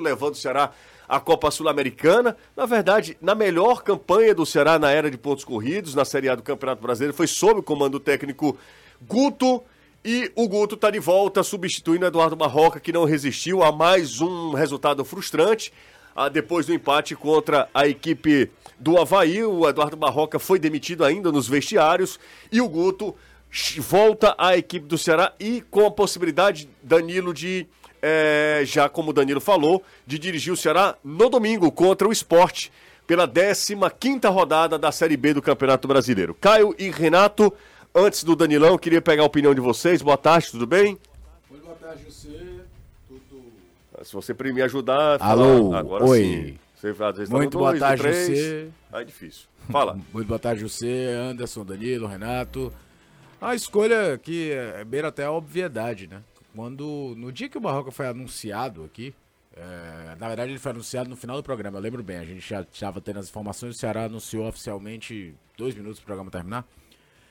levando o Ceará à Copa Sul-Americana. Na verdade, na melhor campanha do Ceará na era de pontos corridos, na Série A do Campeonato Brasileiro, foi sob o comando do técnico Guto. E o Guto está de volta, substituindo Eduardo Barroca, que não resistiu a mais um resultado frustrante. Depois do empate contra a equipe do Havaí, o Eduardo Barroca foi demitido ainda nos vestiários. E o Guto volta à equipe do Ceará e com a possibilidade, Danilo, de, é, já como o Danilo falou, de dirigir o Ceará no domingo contra o esporte, pela 15 rodada da Série B do Campeonato Brasileiro. Caio e Renato, antes do Danilão, queria pegar a opinião de vocês. Boa tarde, tudo bem? Boa tarde, José. Tudo... Se você me ajudar... Alô, falar, agora oi. Sim. Você, às Muito boa tarde, José. Aí é difícil. Fala. Muito boa tarde, José, Anderson, Danilo, Renato. A escolha que é beira até a obviedade, né? Quando, no dia que o Barroca foi anunciado aqui, é, na verdade ele foi anunciado no final do programa, eu lembro bem, a gente já estava tendo as informações, o Ceará anunciou oficialmente dois minutos para o programa terminar,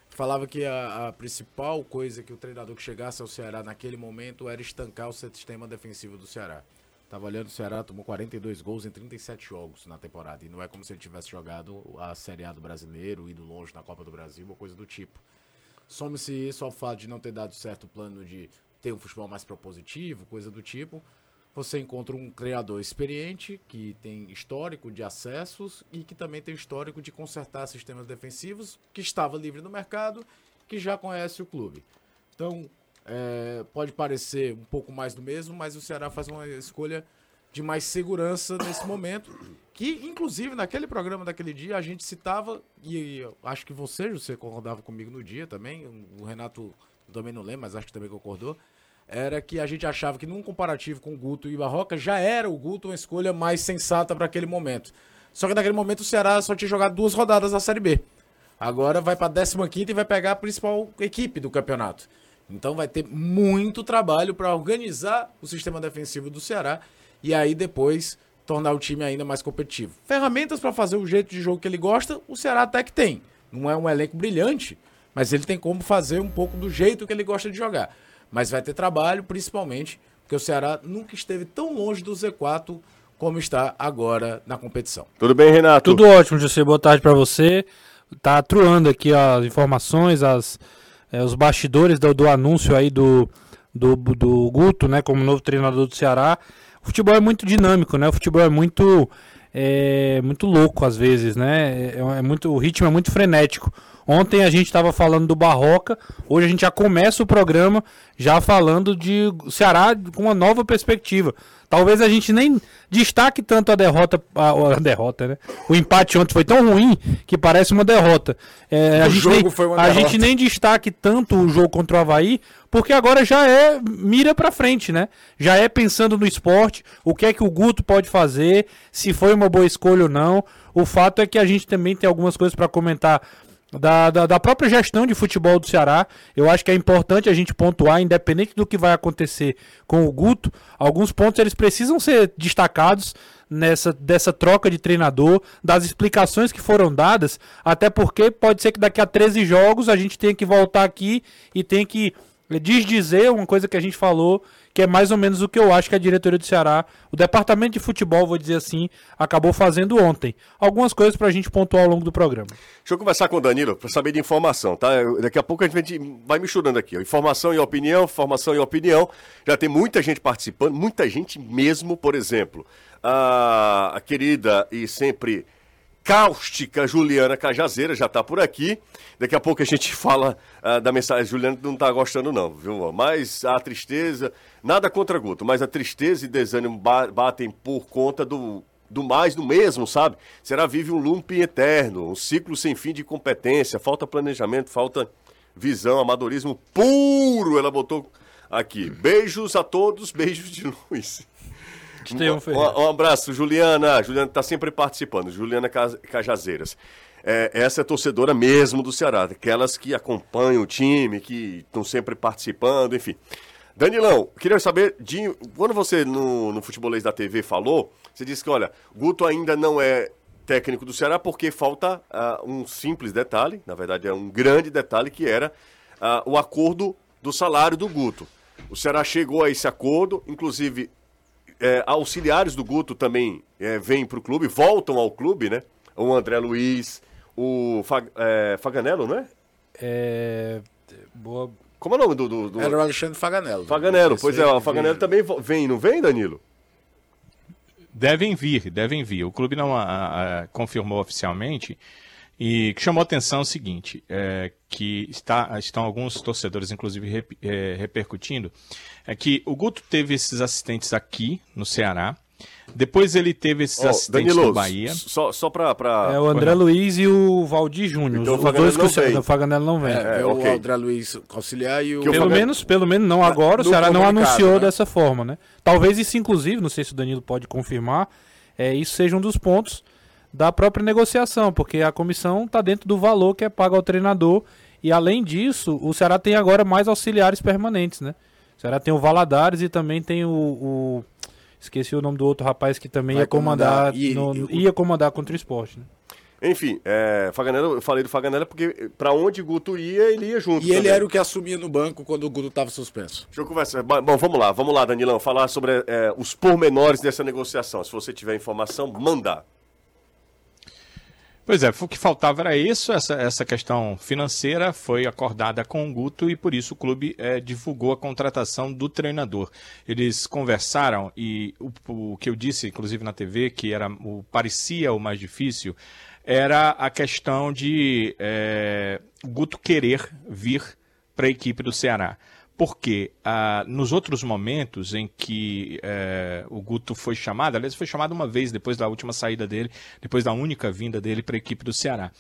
falava que a, a, principal coisa que o treinador que chegasse ao Ceará naquele momento era estancar o sistema defensivo do Ceará. Tava olhando o Ceará, tomou 42 gols em 37 jogos na temporada. E não é como se ele tivesse jogado a Série A do brasileiro, ido longe na Copa do Brasil, ou coisa do tipo. Some-se isso ao fato de não ter dado certo o plano de ter um futebol mais propositivo, coisa do tipo. Você encontra um criador experiente, que tem histórico de acessos e que também tem histórico de consertar sistemas defensivos, que estava livre no mercado, que já conhece o clube. Então, é, pode parecer um pouco mais do mesmo, mas o Ceará faz uma escolha de mais segurança nesse momento. Que, inclusive, naquele programa daquele dia, a gente citava, e acho que você, você concordava comigo no dia também, o Renato também não lembra, mas acho que também concordou, era que a gente achava que num comparativo com Guto e Barroca, já era o Guto uma escolha mais sensata para aquele momento. Só que naquele momento o Ceará só tinha jogado duas rodadas da Série B. Agora vai para a 15 e vai pegar a principal equipe do campeonato. Então vai ter muito trabalho para organizar o sistema defensivo do Ceará e aí depois tornar o time ainda mais competitivo. Ferramentas para fazer o jeito de jogo que ele gosta, o Ceará até que tem. Não é um elenco brilhante, mas ele tem como fazer um pouco do jeito que ele gosta de jogar. Mas vai ter trabalho, principalmente, porque o Ceará nunca esteve tão longe do Z4 como está agora na competição. Tudo bem, Renato? Tudo ótimo, José. Boa tarde para você. Tá truando aqui as informações, as, é, os bastidores do, do anúncio aí do, do, do Guto, né, como novo treinador do Ceará. O futebol é muito dinâmico, né? O futebol é muito é, muito louco às vezes, né? É, é muito, o ritmo é muito frenético. Ontem a gente estava falando do Barroca, hoje a gente já começa o programa já falando de Ceará com uma nova perspectiva. Talvez a gente nem destaque tanto a derrota, a, a derrota, né? O empate ontem foi tão ruim que parece uma derrota. É, a, gente nem, a gente nem destaque tanto o jogo contra o Havaí, porque agora já é mira para frente, né? Já é pensando no esporte, o que é que o Guto pode fazer, se foi uma boa escolha ou não. O fato é que a gente também tem algumas coisas para comentar da, da, da, própria gestão de futebol do Ceará. Eu acho que é importante a gente pontuar, independente do que vai acontecer com o Guto, alguns pontos eles precisam ser destacados nessa dessa troca de treinador, das explicações que foram dadas, até porque pode ser que daqui a 13 jogos a gente tenha que voltar aqui e tenha que desdizer uma coisa que a gente falou que é mais ou menos o que eu acho que a diretoria do Ceará, o departamento de futebol, vou dizer assim, acabou fazendo ontem. Algumas coisas para a gente pontuar ao longo do programa. Deixa eu conversar com o Danilo para saber de informação, tá? Daqui a pouco a gente vai misturando aqui. Informação e opinião, informação e opinião. Já tem muita gente participando, muita gente mesmo, por exemplo. A, a querida e sempre cáustica Juliana Cajazeira já está por aqui. Daqui a pouco a gente fala uh, da mensagem. Juliana não está gostando, não, viu? Mas a tristeza, nada contra Guto, mas a tristeza e desânimo batem por conta do, do mais do mesmo, sabe? Será vive um looping eterno, um ciclo sem fim de competência, falta planejamento, falta visão, amadorismo puro. Ela botou aqui. Beijos a todos, beijos de luz. Um, um, um, abraço, Juliana. Juliana está sempre participando. Juliana Cajazeiras. É, essa é torcedora mesmo do Ceará, aquelas que acompanham o time, que estão sempre participando, enfim. Danilão, queria saber, de, quando você no, no Futebolês da TV falou, você disse que, olha, Guto ainda não é técnico do Ceará porque falta uh, um simples detalhe, na verdade é um grande detalhe, que era uh, o acordo do salário do Guto. O Ceará chegou a esse acordo, inclusive é, auxiliares do Guto também é, vêm para o clube, voltam ao clube, né? O André Luiz, o Fag, é, Faganello, não é? É. Boa. Como é o nome do. do, do... Era o Alexandre Faganello. Faganello, pois é, o Faganello também vem, não vem, Danilo? Devem vir, devem vir. O clube não a- a- confirmou oficialmente e que chamou a atenção é o seguinte, é, que está, estão alguns torcedores, inclusive, rep- é, repercutindo, é que o Guto teve esses assistentes aqui no Ceará, depois ele teve esses Ó, assistentes Danilo, no Bahia. só, só pra. pra... É o André Luiz e o Valdir Júnior. Então os o dois que o Ceará- o Faganello não vem. É, É, o ok. André Luiz auxiliar e o. O Pelo Fagan- menos, pelo menos não agora, o No Ceará não anunciou né? dessa forma, né? Talvez isso, inclusive, não sei se o Danilo pode confirmar, é, isso seja um dos pontos da própria negociação, porque a comissão está dentro do valor que é pago ao treinador e, além disso, o Ceará tem agora mais auxiliares permanentes, né? O Ceará tem o Valadares e também tem o... o- Esqueci o nome do outro rapaz que também Vai ia comandar, comandar, e- no- e ia comandar contra o esporte, né? Enfim, é, Faganello, eu falei do Faganello porque pra onde Guto ia, ele ia junto. E ele também. era o que assumia no banco quando o Guto estava suspenso. Deixa eu conversar. Bom, vamos lá, vamos lá, Danilão, falar sobre é, os pormenores dessa negociação. Se você tiver informação, mandar. Pois é, o que faltava era isso, essa, essa questão financeira foi acordada com o Guto e por isso o clube eh, divulgou a contratação do treinador. Eles conversaram e o, o que eu disse, inclusive na TV, que era o parecia o mais difícil, era a questão de o Guto querer vir para a equipe do Ceará. Porque ah, nos outros momentos em que eh, o Guto foi chamado, aliás, foi chamado uma vez depois da última saída dele, depois da única vinda dele para a equipe do Ceará.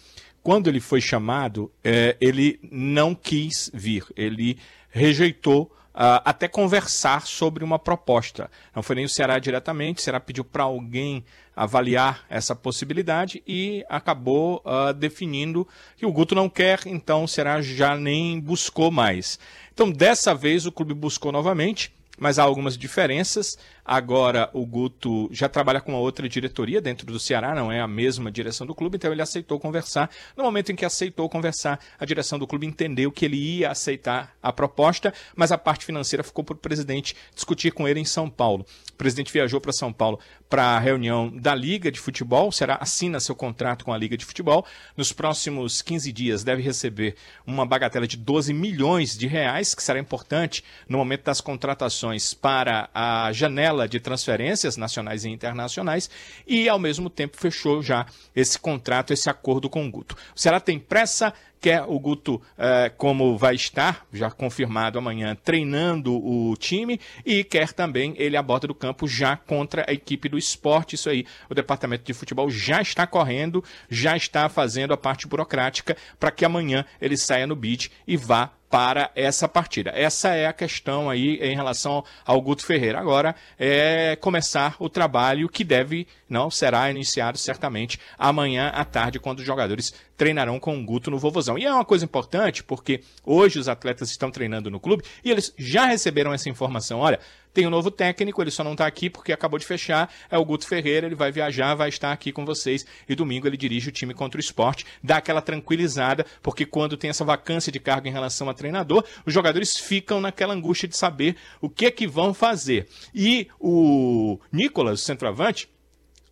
Quando ele foi chamado, eh, ele não quis vir, ele rejeitou ah, até conversar sobre uma proposta. Não foi nem o Ceará diretamente, o Ceará pediu para alguém avaliar essa possibilidade e acabou ah, definindo que o Guto não quer, então o Ceará já nem buscou mais. Então, dessa vez, o clube buscou novamente, mas há algumas diferenças. Agora, o Guto já trabalha com uma outra diretoria dentro do Ceará, não é a mesma direção do clube, então ele aceitou conversar. No momento em que aceitou conversar, a direção do clube entendeu que ele ia aceitar a proposta, mas a parte financeira ficou para o presidente discutir com ele em São Paulo. O presidente viajou para São Paulo para a reunião da Liga de Futebol, o Ceará assina seu contrato com a Liga de Futebol. Nos próximos 15 dias deve receber uma bagatela de 12 milhões de reais, que será importante no momento das contratações para a janela de transferências nacionais e internacionais, e ao mesmo tempo fechou já esse contrato, esse acordo com o Guto. O Ceará tem pressa, quer o Guto, eh, como vai estar, já confirmado amanhã, treinando o time, e quer também ele a borda do campo já contra a equipe do esporte. Isso aí, o departamento de futebol já está correndo, já está fazendo a parte burocrática para que amanhã ele saia no bid e vá para essa partida. Essa é a questão aí em relação ao Guto Ferreira. Agora é começar o trabalho que deve, não será iniciado certamente amanhã à tarde, quando os jogadores treinarão com o Guto no Vovozão. E é uma coisa importante, porque hoje os atletas estão treinando no clube e eles já receberam essa informação. Olha, tem um novo técnico, ele só não está aqui porque acabou de fechar. É o Guto Ferreira, ele vai viajar, vai estar aqui com vocês. E domingo ele dirige o time contra o esporte. Dá aquela tranquilizada, porque quando tem essa vacância de cargo em relação a treinador, os jogadores ficam naquela angústia de saber o que é que vão fazer. E o Nicolas, o centroavante,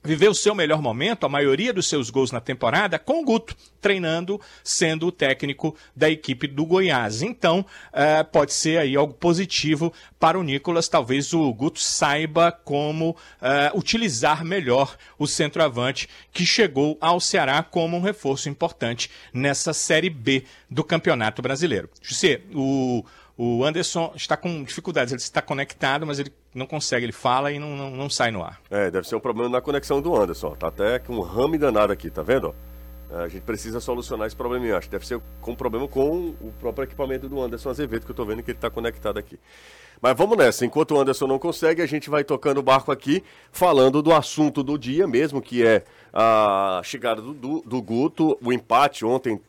viveu o seu melhor momento, a maioria dos seus gols na temporada, com o Guto, treinando, sendo o técnico da equipe do Goiás. Então, eh, pode ser aí algo positivo para o Nicolas. Talvez o Guto saiba como eh, utilizar melhor o centroavante que chegou ao Ceará como um reforço importante nessa Série B do Campeonato Brasileiro. José, o, o Anderson está com dificuldades, ele está conectado, mas ele não consegue, ele fala e não, não, não sai no ar. É, deve ser um problema na conexão do Anderson. Tá até com um rame danado aqui, tá vendo? ó? A gente precisa solucionar esse probleminha. Acho deve ser com problema com o próprio equipamento do Anderson Azevedo, que eu tô vendo que ele tá conectado aqui. Mas vamos nessa. Enquanto o Anderson não consegue, a gente vai tocando o barco aqui, falando do assunto do dia mesmo, que é a chegada do, do, do Guto, o empate ontem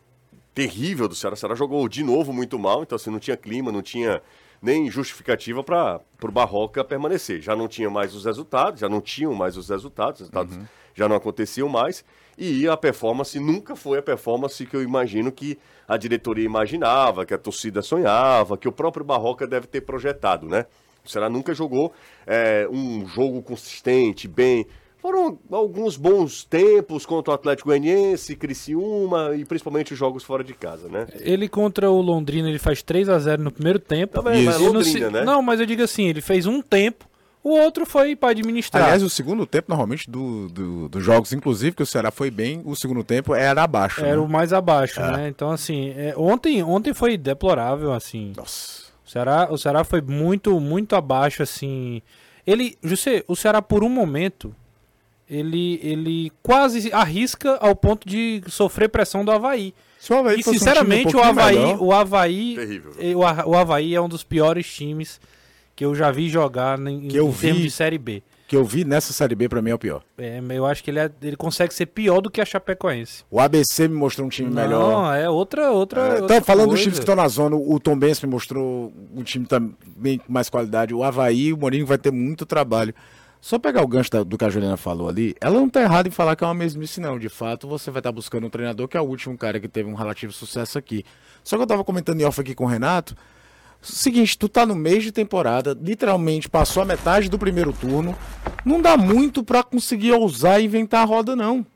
terrível do Ceará. O Ceará jogou de novo muito mal, então assim, não tinha clima, não tinha nem justificativa para o Barroca permanecer. Já não tinha mais os resultados, já não tinham mais os resultados, os resultados já não aconteciam mais, e a performance nunca foi a performance que eu imagino que a diretoria imaginava, que a torcida sonhava, que o próprio Barroca deve ter projetado, né? O Ceará nunca jogou é, um jogo consistente, bem. Foram alguns bons tempos contra o Atlético Goianiense, Criciúma e principalmente os jogos fora de casa, né? Ele contra o Londrina, ele faz 3 a 0 no primeiro tempo. Também, mas Londrina, se- né? Não, mas eu digo assim, ele fez um tempo, o outro foi pra administrar. Aliás, o segundo tempo, normalmente, do, do- dos jogos, inclusive, que o Ceará foi bem, o segundo tempo era abaixo. Era né? o mais abaixo, né? Então, assim, é, ontem, ontem foi deplorável, assim. Nossa. O Ceará, o Ceará foi muito, muito abaixo, assim. Ele, José, o Ceará por um momento, ele, ele quase arrisca ao ponto de sofrer pressão do Havaí. Se o Havaí E um sinceramente, um o Havaí, melhor- o Havaí, Terrível. eh, o, Ha- o Havaí é um dos piores times que eu já vi jogar em, Que eu em termos vi. de Série B. que eu vi nessa Série B, pra mim, é o pior. É, eu acho que ele, é- ele consegue ser pior do que a Chapecoense. O ABC me mostrou um time melhor. Não, é outra, outra. É, outra então, falando dos coisa. times que estão na zona, o Tom Benz me mostrou um time também com mais qualidade. O Havaí, o Mourinho vai ter muito trabalho. Só pegar o gancho da- do que a Juliana falou ali, ela não tá errada em falar que é uma mesmice, não. De fato, você vai estar buscando um treinador que é o último cara que teve um relativo sucesso aqui. Só que eu tava comentando em off aqui com o Renato. Seguinte, tu tá no mês de temporada, literalmente passou a metade do primeiro turno. Não dá muito pra conseguir ousar e inventar a roda, não.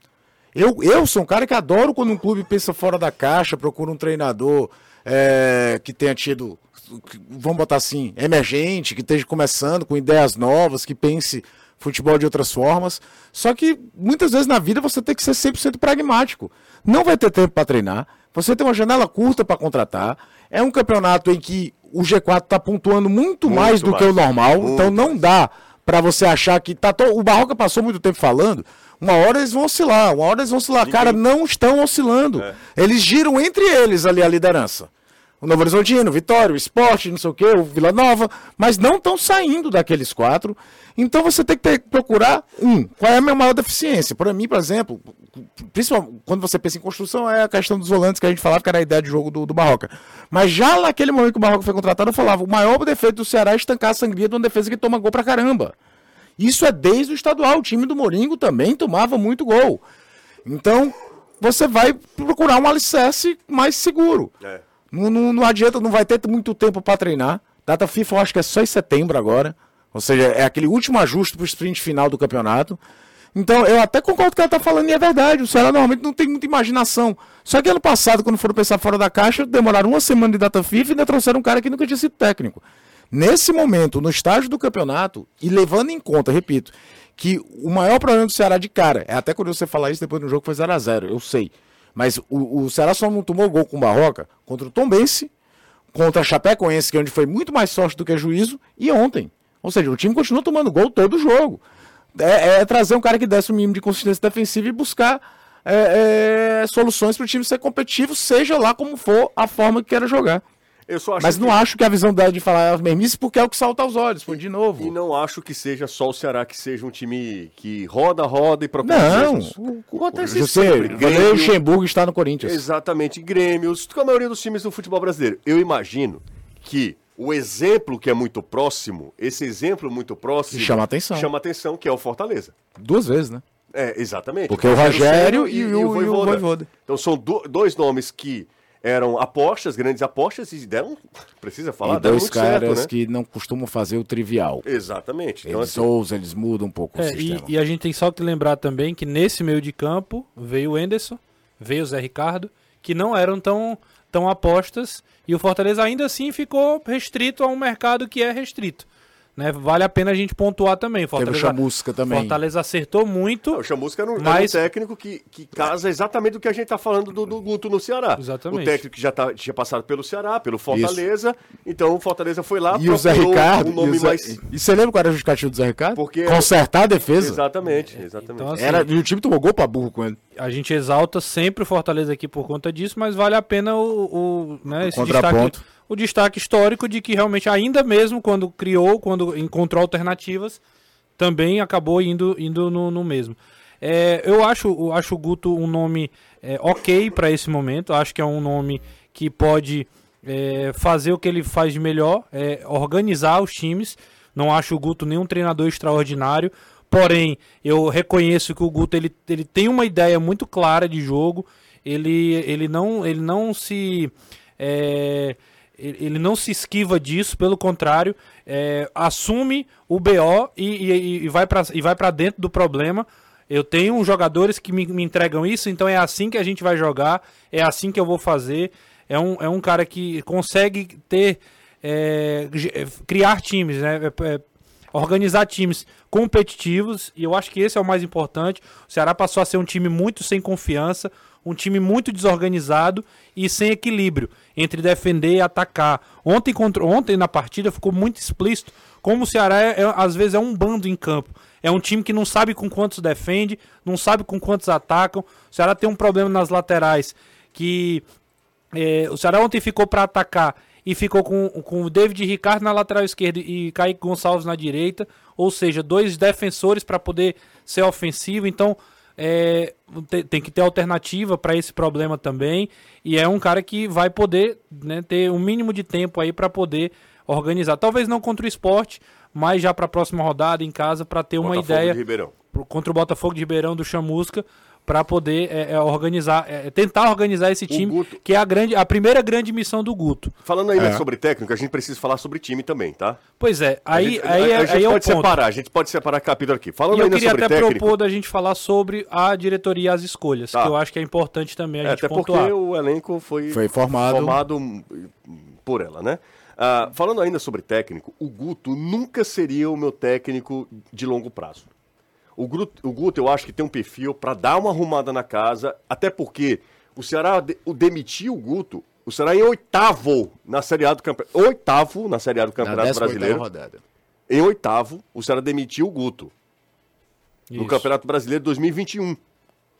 Eu, eu sou um cara que adoro quando um clube pensa fora da caixa, procura um treinador é, que tenha tido, vamos botar assim, emergente, que esteja começando com ideias novas, que pense futebol de outras formas. Só que muitas vezes na vida você tem que ser 100% pragmático. Não vai ter tempo para treinar, você tem uma janela curta para contratar. É um campeonato em que o G4 está pontuando muito, Muito mais do que o mais. normal, Muito então não dá para você achar que tá to... o Barroca passou muito tempo falando, uma hora eles vão oscilar, uma hora eles vão oscilar, cara, não estão oscilando. Eles giram entre eles ali a liderança. O Novo Horizontino, o Vitória, o Esporte, não sei o que, o Vila Nova, mas não estão saindo daqueles quatro. Então você tem que ter- procurar um. Qual é a minha maior deficiência? Para mim, por exemplo, principalmente quando você pensa em construção, é a questão dos volantes que a gente falava que era a ideia de jogo do, do Barroca. Mas já naquele momento que o Barroca foi contratado, eu falava: o maior defeito do Ceará é estancar a sangria de uma defesa que toma gol pra caramba. Isso é desde o estadual. O time do Moringo também tomava muito gol. Então, você vai procurar um alicerce mais seguro. É. Não, não, não adianta, não vai ter muito tempo para treinar. Data FIFA eu acho que é só em setembro agora. Ou seja, é aquele último ajuste pro sprint final do campeonato. Então, eu até concordo com o que ela tá falando e é verdade. O Ceará normalmente não tem muita imaginação. Só que ano passado, quando foram pensar fora da caixa, demoraram uma semana de data FIFA e ainda trouxeram um cara que nunca tinha sido técnico. Nesse momento, no estágio do campeonato, e levando em conta, repito, que o maior problema do Ceará de cara, é até curioso você falar isso depois do jogo foi 0x0, eu sei. Mas o, o Ceará só não tomou gol com o Barroca contra o Tombense, contra a Chapecoense, que é onde foi muito mais sorte do que juízo, e ontem. Ou seja, o time continua tomando gol todo jogo. É, é trazer um cara que desse o mínimo de consistência defensiva e buscar é, é, soluções para o time ser competitivo, seja lá como for a forma que queira jogar. Eu só acho Mas não que- acho que a visão dela de falar é a mesmice, porque é o que salta aos olhos. Foi de E novo. não acho que seja só o Ceará que seja um time que roda, roda e procura Não, mesmos. Acontece você, sempre. o Grêmio- Luxemburgo está no Corinthians. Exatamente, Grêmios, com a maioria dos times do futebol brasileiro. Eu imagino que o exemplo que é muito próximo, esse exemplo muito próximo... Que chama atenção. Chama atenção, que é o Fortaleza. Duas vezes, né? É, exatamente. Porque o Rogério e o- e o Vojvoda. Então são do- dois nomes que eram apostas, grandes apostas, e deram, precisa falar, e deram dois caras certo, né? que não costumam fazer o trivial. Exatamente. Então, Eles assim, ousam, eles mudam um pouco o É, e, sistema. e a gente tem só que lembrar também que nesse meio de campo veio o Enderson, veio o Zé Ricardo, que não eram tão, tão apostas, e o Fortaleza ainda assim ficou restrito a um mercado que é restrito. Né? Vale a pena a gente pontuar também. Teve o Fortaleza, Chamusca também. Fortaleza acertou muito. Não, o Chamusca era um, era um Mas- técnico que, que casa exatamente do que a gente está falando do, do Guto no Ceará. Exatamente. O técnico que já tá, tinha passado pelo Ceará, pelo Fortaleza. Então o Fortaleza foi lá, E o Zé Ricardo. um nome e, o Zé- mais. e você lembra qual era a justificativa do Zé Ricardo? Porque- Consertar a defesa. Exatamente, exatamente. Então, assim, Era, e o time tomou gol pra burro com ele. a gente exalta sempre o Fortaleza aqui por conta disso, mas vale a pena o, o, né, esse contraponto. destaque, o destaque histórico de que realmente, ainda mesmo quando criou, quando encontrou alternativas, também acabou indo, indo no, no mesmo. É, eu acho, acho o Guto um nome é, ok para esse momento, acho que é um nome que pode é, fazer o que ele faz de melhor, é, organizar os times. Não acho o Guto nenhum treinador extraordinário, porém eu reconheço que o Guto ele, ele tem uma ideia muito clara de jogo. Ele, ele, não, ele não se é, ele não se esquiva disso, pelo contrário, é, assume o BO e, e- e vai para dentro do problema. Eu tenho jogadores que me, me entregam isso, então é assim que a gente vai jogar, é assim que eu vou fazer. É um, é um cara que consegue ter é, é, criar times, né? É, é, organizar times competitivos, e eu acho que esse é o mais importante. O Ceará passou a ser um time muito sem confiança, um time muito desorganizado e sem equilíbrio entre defender e atacar. Ontem, contra, ontem na partida ficou muito explícito como o Ceará é- é- às vezes é um bando em campo. É um time que não sabe com quantos defende, não sabe com quantos atacam. O Ceará tem um problema nas laterais que é, o Ceará ontem ficou para atacar e ficou com, com o David Ricardo na lateral esquerda e Kaique Gonçalves na direita, ou seja, dois defensores para poder ser ofensivo. Então é, te- tem que ter alternativa para esse problema também. E é um cara que vai poder né, ter um mínimo de tempo aí para poder organizar. Talvez não contra o esporte, mas já para a próxima rodada em casa para ter uma Botafogo ideia Ribeirão. pro- contra o Botafogo de Ribeirão do Chamusca para poder é, é, organizar, é, tentar organizar esse time, Guto- que é a grande, a primeira grande missão do Guto. Falando ainda É. sobre técnico, a gente precisa falar sobre time também, tá? Pois é, A aí, gente, aí, a, é- a gente aí é o pode ponto. separar, a gente pode separar capítulo aqui. Falando E eu queria até técnico, propor da gente falar sobre a diretoria e as escolhas, Tá. que eu acho que é importante também a é, gente até porque pontuar. o elenco foi, Foi formado. formado por ela, né? Ah, falando ainda sobre técnico, o Guto nunca seria o meu técnico de longo prazo. O Guto, o Guto eu acho que tem um perfil para dar uma arrumada na casa, até porque o Ceará de- o demitiu o Guto, o Ceará em oitavo na Série A do Campeonato, oitavo na Série A do Na Campeonato 18ª Brasileiro. rodada. Em oitavo, o Ceará demitiu o Guto no Isso. Campeonato Brasileiro 2021.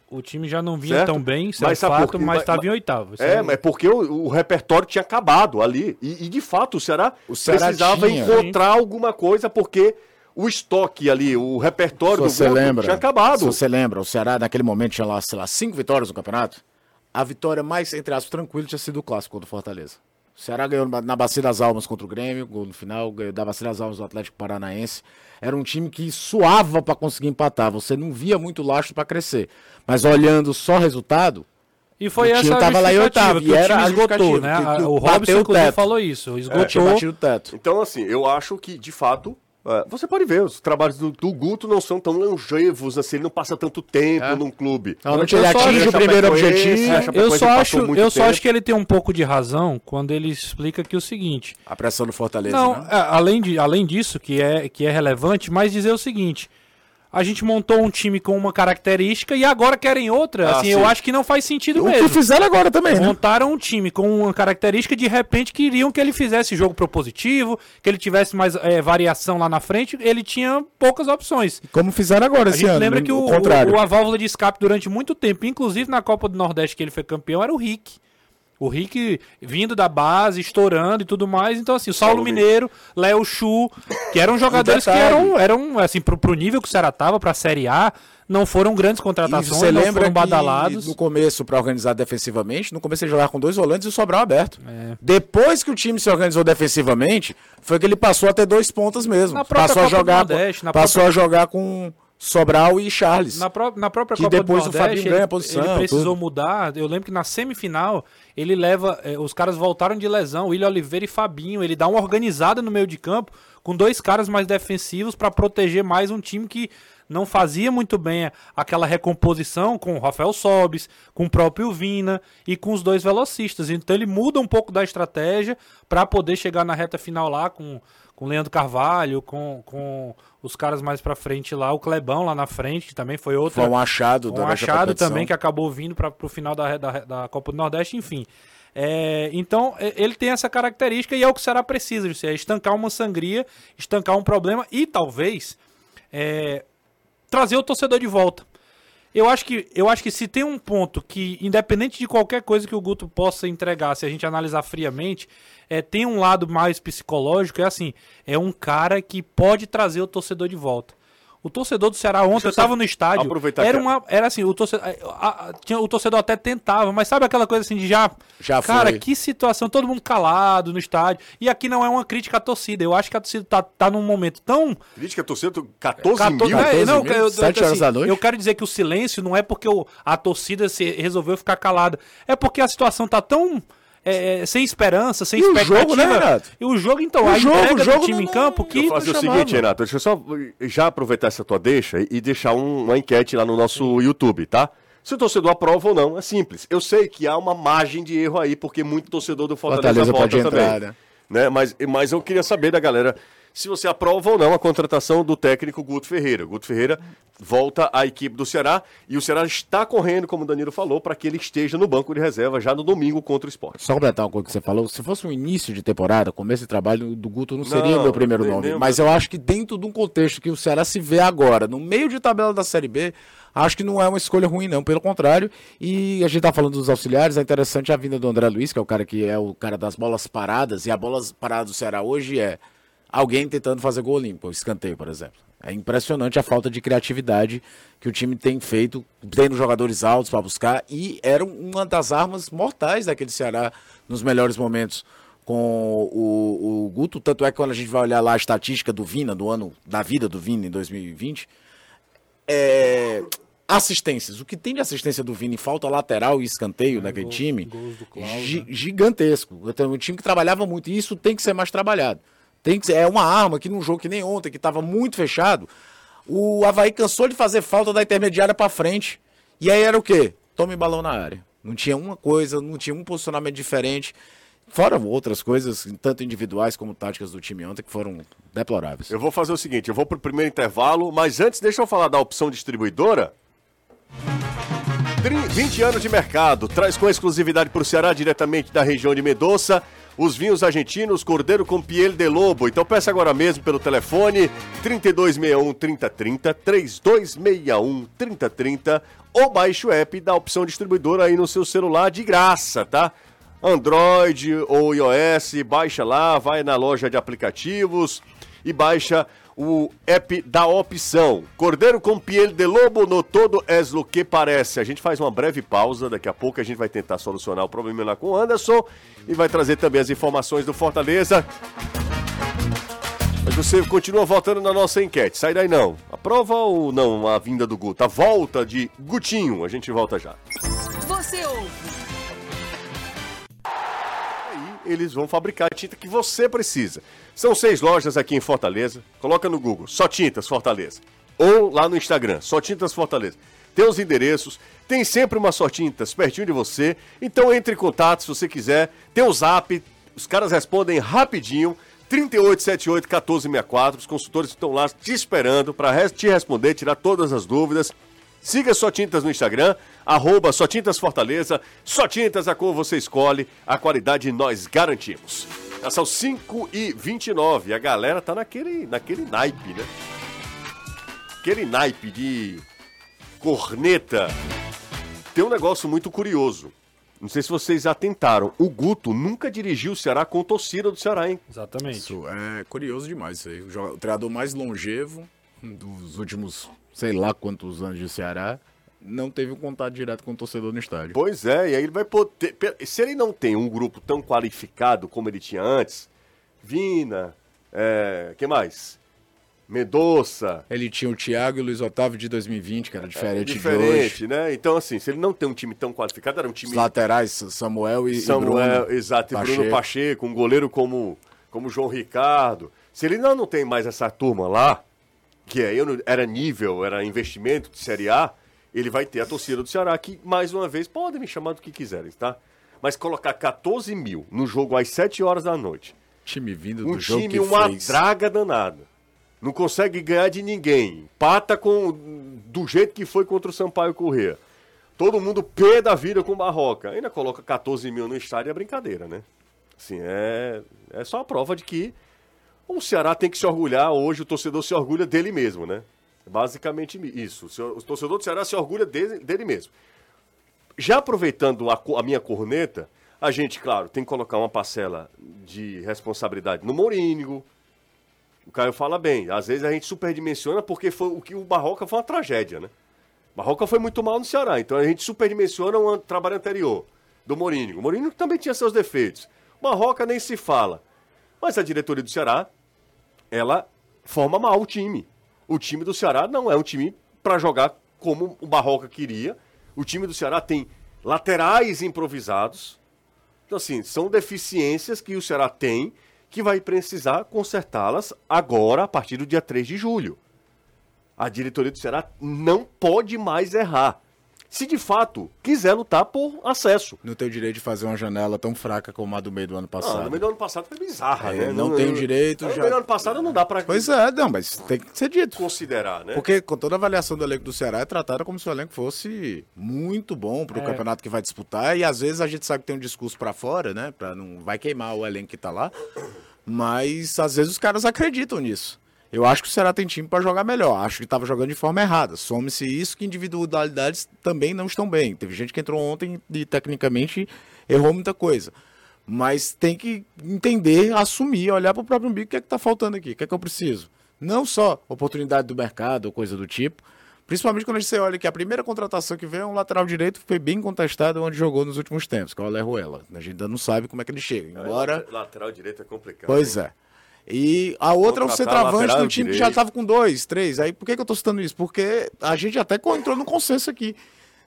O time já não vinha Certo? tão bem, isso Mas é fato, quê? mas estava em oitavo. É, mas porque o, o repertório tinha acabado ali. E, e, de fato o Ceará, O Ceará precisava tinha. encontrar alguma coisa, porque o estoque ali, o repertório Se do você lembra, tinha acabado. Se você lembra, o Ceará naquele momento tinha lá, sei lá, cinco vitórias no campeonato. A vitória mais, entre aspas, tranquila tinha sido o clássico contra o Fortaleza. O Ceará ganhou na Bacia das Almas contra o Grêmio, gol no final, ganhou da Bacia das Almas do Atlético Paranaense. Era um time que suava para conseguir empatar. Você não via muito lastro para crescer. Mas olhando só resultado, E foi O essa time a tava lá em oitavo, que e o era esgotou, né? que- que o Robson, o inclusive, teto. falou isso, tinha esgotou. batido o teto. Então, assim, eu acho que, de fato, é, você pode ver, os trabalhos do, do Guto não são tão longevos, assim, ele não passa tanto tempo num clube. Normalmente Eu ele só atinge acho o primeiro objetivo. a Eu Chapecoense só, acho, eu só acho que ele tem um pouco de razão quando ele explica que é o seguinte: A pressão do Fortaleza, Não, né? é, além, de, além disso, que é, que é relevante, mas dizer o seguinte: a gente montou um time com uma característica e agora querem outra. Ah, assim, sim. eu acho que não faz sentido O mesmo. que fizeram agora também, né? Montaram um time com uma característica de repente queriam que ele fizesse jogo propositivo, que ele tivesse mais é, variação lá na frente. Ele tinha poucas opções. Como fizeram agora A esse gente ano. lembra né? que o, contrário. o- a válvula de escape durante muito tempo, inclusive na Copa do Nordeste que ele foi campeão, era o Rick. O Rick vindo da base, estourando e tudo mais. Então, assim, o Saulo Saulo Mineiro, Léo Chu, que eram jogadores que eram, eram assim, pro, pro nível que o Ceará tava, pra Série A, não foram grandes contratações, você não lembra foram badalados. no começo, para organizar defensivamente, no começo ele jogava com dois volantes e o Sobral aberto. Depois que o time se organizou defensivamente, foi que ele passou a ter dois pontas mesmo. Passou a Copa jogar, Nordeste, passou própria- a jogar com Sobral e Charles. Na, pró- na própria Que Copa depois do o Nordeste, Fabinho ganha ele, posição, ele precisou tudo. mudar. Eu lembro que na semifinal ele leva. eh, os caras voltaram de lesão, William Oliveira e Fabinho. Ele dá uma organizada no meio de campo com dois caras mais defensivos para proteger mais um time que não fazia muito bem aquela recomposição com o Rafael Sobis, com o próprio Vina e com os dois velocistas. Então ele muda um pouco da estratégia para poder chegar na reta final lá com com o Leandro Carvalho, com, com os caras mais pra frente lá, o Clebão lá na frente, que também foi outro. Foi um achado um achado também que acabou vindo para pro final da, da, da Copa do Nordeste, enfim. É, então, é, ele tem essa característica e é o que o Ceará precisa, José, é estancar uma sangria, estancar um problema e talvez é, trazer o torcedor de volta. Eu acho, que, eu acho que se tem um ponto que, independente de qualquer coisa que o Guto possa entregar, se a gente analisar friamente, é, tem um lado mais psicológico, é assim, é um cara que pode trazer o torcedor de volta. O torcedor do Ceará ontem, eu eu tava só no estádio, aproveitar era uma, era assim, o torcedor, a- a- tinha- o torcedor até tentava, mas sabe aquela coisa assim de já, Já cara, foi. que situação, todo mundo calado no estádio, e aqui não é uma crítica à torcida, eu acho que a torcida tá, tá num momento tão Crítica torcida, 14 Cato- mil. É, 14 não, mil, eu- eu- sete horas assim, da noite. Eu quero dizer que o silêncio não é porque o- a torcida se resolveu ficar calada. É porque a situação tá tão é, é, sem esperança, sem E o expectativa. jogo, né, Renato? E o jogo, então, O a jogo, entrega o jogo do time não- em campo não- que... Eu vou fazer o chamava. seguinte, Renato, deixa eu só já aproveitar essa tua deixa e deixar um- uma enquete lá no nosso YouTube, tá? Se o torcedor aprova ou não, é simples. Eu sei que há uma margem de erro aí, porque muito torcedor do Fortaleza, Fortaleza vota pode também. entrar, né? né? Mas, mas eu queria saber da galera se você aprova ou não a contratação do técnico Guto Ferreira. Guto Ferreira volta à equipe do Ceará e o Ceará está correndo, como o Danilo falou, para que ele esteja no banco de reserva já no domingo contra o esporte. Só completar uma coisa que você falou, se fosse um início de temporada, começo de trabalho do Guto não seria Não, o meu primeiro nem- nome. nem mas eu acho que dentro de um contexto que o Ceará se vê agora, no meio de tabela da Série B, acho que não é uma escolha ruim, não. Pelo contrário, e a gente tá falando dos auxiliares, é interessante a vinda do André Luiz, que é o cara que é o cara das bolas paradas, e a bola parada do Ceará hoje é alguém tentando fazer gol limpo, escanteio, por exemplo. É impressionante a falta de criatividade que o time tem feito, tendo jogadores altos para buscar, e era uma das armas mortais daquele Ceará nos melhores momentos com o, o Guto. Tanto é que quando a gente vai olhar lá a estatística do Vina, do ano da vida do Vina em 2020, é, assistências. O que tem de assistência do Vini, falta lateral e escanteio daquele time, gols do Klaus, gi- né? gigantesco. Então, um time que trabalhava muito e isso tem que ser mais trabalhado. Tem que é uma arma que num jogo que nem ontem, que estava muito fechado, o Havaí cansou de fazer falta da intermediária para frente. E aí era o quê? Tome balão na área. Não tinha uma coisa, não tinha um posicionamento diferente. Fora outras coisas, tanto individuais como táticas do time ontem, que foram deploráveis. Eu vou fazer o seguinte, eu vou pro primeiro intervalo, mas antes deixa eu falar da opção distribuidora. Tri- 20 anos de mercado, traz com exclusividade para o Ceará, diretamente da região de Medoça, os vinhos argentinos Cordeiro com Piel de Lobo. Então peça agora mesmo pelo telefone 3261 3030, 3261 3030 ou baixe o app da opção distribuidora aí no seu celular de graça, tá? Android ou iOS, baixa lá, vai na loja de aplicativos e baixa o app da opção. Cordeiro com piel de lobo no todo es lo que parece. A gente faz uma breve pausa, daqui a pouco a gente vai tentar solucionar o problema lá com o Anderson e vai trazer também as informações do Fortaleza. Mas você continua votando na nossa enquete. Sai daí não. Aprova ou não a vinda do Guto? A volta de Gutinho. A gente volta já. Você ouve Aí eles vão fabricar a tinta que você precisa. São seis lojas aqui em Fortaleza. Coloca no Google, só tintas Fortaleza. Ou lá no Instagram, só tintas Fortaleza. Tem os endereços, tem sempre uma só tintas pertinho de você. Então entre em contato se você quiser. Tem o zap, os caras respondem rapidinho. 3878 1464. Os consultores estão lá te esperando para te responder, tirar todas as dúvidas. Siga Só Tintas no Instagram, arroba Só Tintas Fortaleza. Só Tintas, a cor você escolhe, a qualidade nós garantimos. Já São 5 e 29 a galera tá naquele, naquele naipe, né? Aquele naipe de corneta. Tem um negócio muito curioso. Não sei se vocês atentaram. O Guto nunca dirigiu o Ceará com torcida do Ceará, hein? Exatamente. Isso é curioso demais isso aí. O, treinador mais longevo dos últimos, sei lá quantos anos de Ceará, não teve um contato direto com o torcedor no estádio. Pois é, e aí ele vai poder. Se ele não tem um grupo tão qualificado como ele tinha antes, Vina, é, que mais? Medoça. Ele tinha o Thiago e o Luiz Otávio de 2020, que era diferente, de hoje. diferente, né? Então, assim, se ele não tem um time tão qualificado, era um time. Os laterais, Samuel e, e Samuel, Bruno. exato, e Bruno Pacheco. Pacheco, um goleiro como, como João Ricardo. Se ele não, não tem mais essa turma lá, que aí não- era nível, era investimento de Série A, ele vai ter a torcida do Ceará, que, mais uma vez, podem me chamar do que quiserem, tá? Mas colocar 14 mil no jogo às 7 horas da noite, Time vindo do um jogo time, que uma fez. draga danada. Não consegue ganhar de ninguém. Pata com do jeito que foi contra o Sampaio Corrêa. Todo mundo pé da vida com Barroca. Ainda coloca 14 mil no estádio, é brincadeira, né? Assim, é, é só a prova de que o Ceará tem que se orgulhar. Hoje o torcedor se orgulha dele mesmo, né? Basicamente isso. O o torcedor do Ceará se orgulha dele, dele mesmo. Já aproveitando a, a minha corneta, a gente, claro, tem que colocar uma parcela de responsabilidade no Mourinho. O Caio fala bem, às vezes a gente superdimensiona porque foi o que o Barroca foi uma tragédia, né? Barroca foi muito mal no Ceará, então a gente superdimensiona um trabalho anterior do Mourinho. O Mourinho também tinha seus defeitos. O Barroca nem se fala. Mas a diretoria do Ceará, ela forma mal o time. O time do Ceará não é um time para jogar como o Barroca queria. O time do Ceará tem laterais improvisados, Então, assim, são deficiências que o Ceará tem que vai precisar consertá-las agora, a partir do dia 3 de julho. A diretoria do Ceará não pode mais errar. Se de fato quiser lutar por acesso. Não tem o direito de fazer uma janela tão fraca como a do meio do ano passado. no meio do ano passado foi bizarra, É, né? não tem o direito, No já- meio do ano passado não dá pra Pois é, não, mas tem que ser dito. considerar, né? Porque com toda a avaliação do elenco do Ceará é tratada como se o elenco fosse muito bom pro campeonato que vai disputar. E às vezes a gente sabe que tem um discurso pra fora, né? Pra não vai queimar o elenco que tá lá. Mas às vezes os caras acreditam nisso. Eu acho que o Ceará tem time pra jogar melhor. Acho que tava jogando de forma errada. Some-se isso que individualidades também não estão bem. Teve gente que entrou ontem e tecnicamente errou muita coisa. Mas tem que entender, assumir, olhar pro próprio umbigo o que é que tá faltando aqui, o que é que eu preciso. Não só oportunidade do mercado ou coisa do tipo. Principalmente quando você olha que a primeira contratação que veio é um lateral direito que foi bem contestado onde jogou nos últimos tempos, que é o Aleruela. A gente ainda não sabe como é que ele chega. Embora. Lateral direito é complicado. Pois é. E a outra é o centroavante do time que já direito. estava com dois, três. Aí por que, que eu tô citando isso? Porque a gente até entrou no consenso aqui.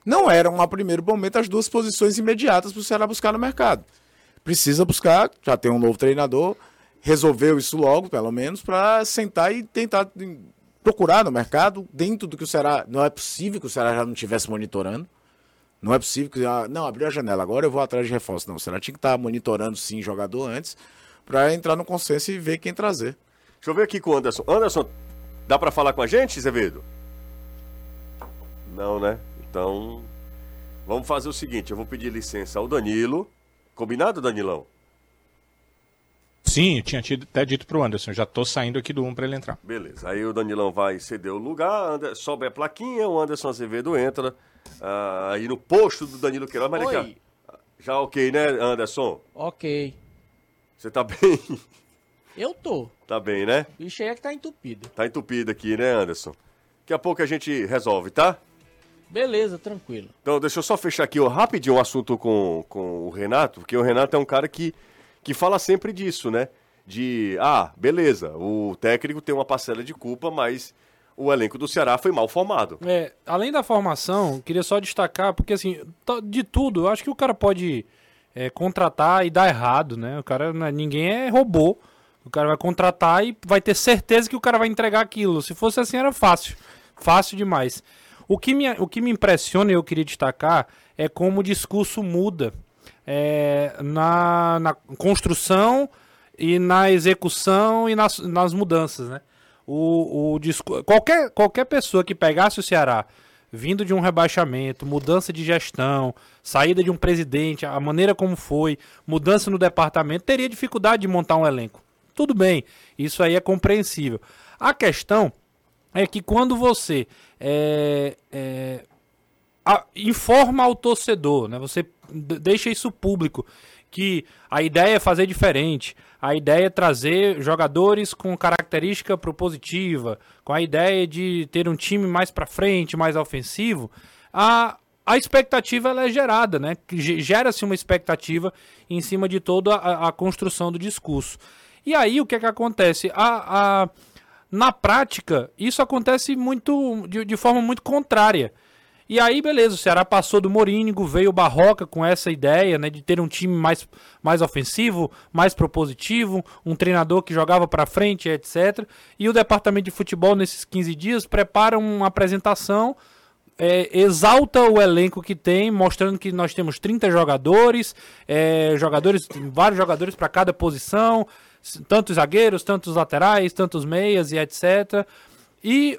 Não eram, a primeiro momento, as duas posições imediatas para o Ceará buscar no mercado. Precisa buscar, já tem um novo treinador, resolveu isso logo, pelo menos, para sentar e tentar procurar no mercado, dentro do que o Ceará. Não é possível que o Ceará já não estivesse monitorando. Não é possível que. ah, Não, abriu a janela, agora eu vou atrás de reforço. Não, o Ceará tinha que estar monitorando sim jogador antes, para entrar no consenso e ver quem trazer. Deixa eu ver aqui com o Anderson. Anderson, dá pra falar com a gente, Zevedo? Não, né? Então, vamos fazer o seguinte: eu vou pedir licença ao Danilo. Combinado, Danilão? Sim, eu tinha tido- até dito pro Anderson, já tô saindo aqui do 1 para ele entrar. Beleza. Aí o Danilão vai ceder o lugar, Ander- sobe a plaquinha, o Anderson Azevedo entra. ah, aí no posto do Danilo Queiroz. Mas Oi. já ok, né, Anderson? Ok. Você tá bem? Eu tô. tá bem, né? O bicho aí é que tá entupido. Tá entupido aqui, né, Anderson? Daqui a pouco a gente resolve, tá? Beleza, tranquilo. Então, deixa eu só fechar aqui ó, rapidinho o assunto com, com o Renato, porque o Renato é um cara que, que fala sempre disso, né? De, ah, beleza, o técnico tem uma parcela de culpa, mas o elenco do Ceará foi mal formado. É, além da formação, queria só destacar, porque assim, de tudo, eu acho que o cara pode é, contratar e dar errado, né? O cara, é- ninguém é robô. O cara vai contratar e vai ter certeza que o cara vai entregar aquilo. Se fosse assim, era fácil. Fácil demais. O que me, o que me impressiona e eu queria destacar é como o discurso muda é, na, na construção e na execução e nas, nas mudanças, né? O, o discu- qualquer, qualquer pessoa que pegasse o Ceará vindo de um rebaixamento, mudança de gestão, saída de um presidente, a maneira como foi, mudança no departamento, teria dificuldade de montar um elenco. Tudo bem, isso aí é compreensível. A questão é que quando você é, é, a- informa ao torcedor, né? Você deixa isso público que a ideia é fazer diferente, a ideia é trazer jogadores com característica propositiva, com a ideia de ter um time mais para frente, mais ofensivo, a a expectativa ela é gerada, né? Gera-se uma expectativa em cima de toda a, a construção do discurso. E aí o que é que acontece? A, a, na prática, isso acontece muito de, de forma muito contrária. E aí, beleza, o Ceará passou do Morínigo, veio o Barroca com essa ideia né, de ter um time mais, mais ofensivo, mais propositivo, um treinador que jogava para frente, etc. E o departamento de futebol, nesses 15 dias, prepara uma apresentação, é, exalta o elenco que tem, mostrando que nós temos 30 jogadores, é, jogadores vários jogadores para cada posição, tantos zagueiros, tantos laterais, tantos meias e etc. E,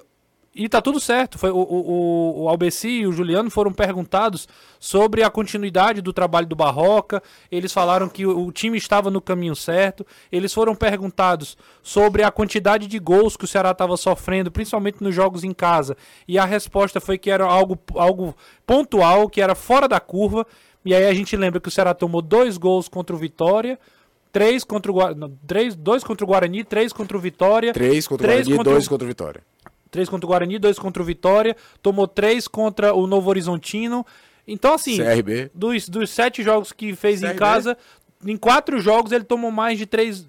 e tá tudo certo. Foi, o, o, o- Albeci e o Juliano foram perguntados sobre a continuidade do trabalho do Barroca. Eles falaram que o, o time estava no caminho certo. Eles foram perguntados sobre a quantidade de gols que o Ceará estava sofrendo, principalmente nos jogos em casa. E a resposta foi que era algo, algo pontual, que era fora da curva. E aí a gente lembra que o Ceará tomou dois gols contra o Vitória. Três contra o três, dois contra o Guarani, três contra o Vitória. Três contra o três Guarani e dois contra o Vitória. Três contra o Guarani, dois contra o Vitória. Tomou três contra o Novo Horizontino. Então, assim, CRB. dos, dos sete jogos que fez em CRB. casa, em quatro jogos ele tomou mais de três.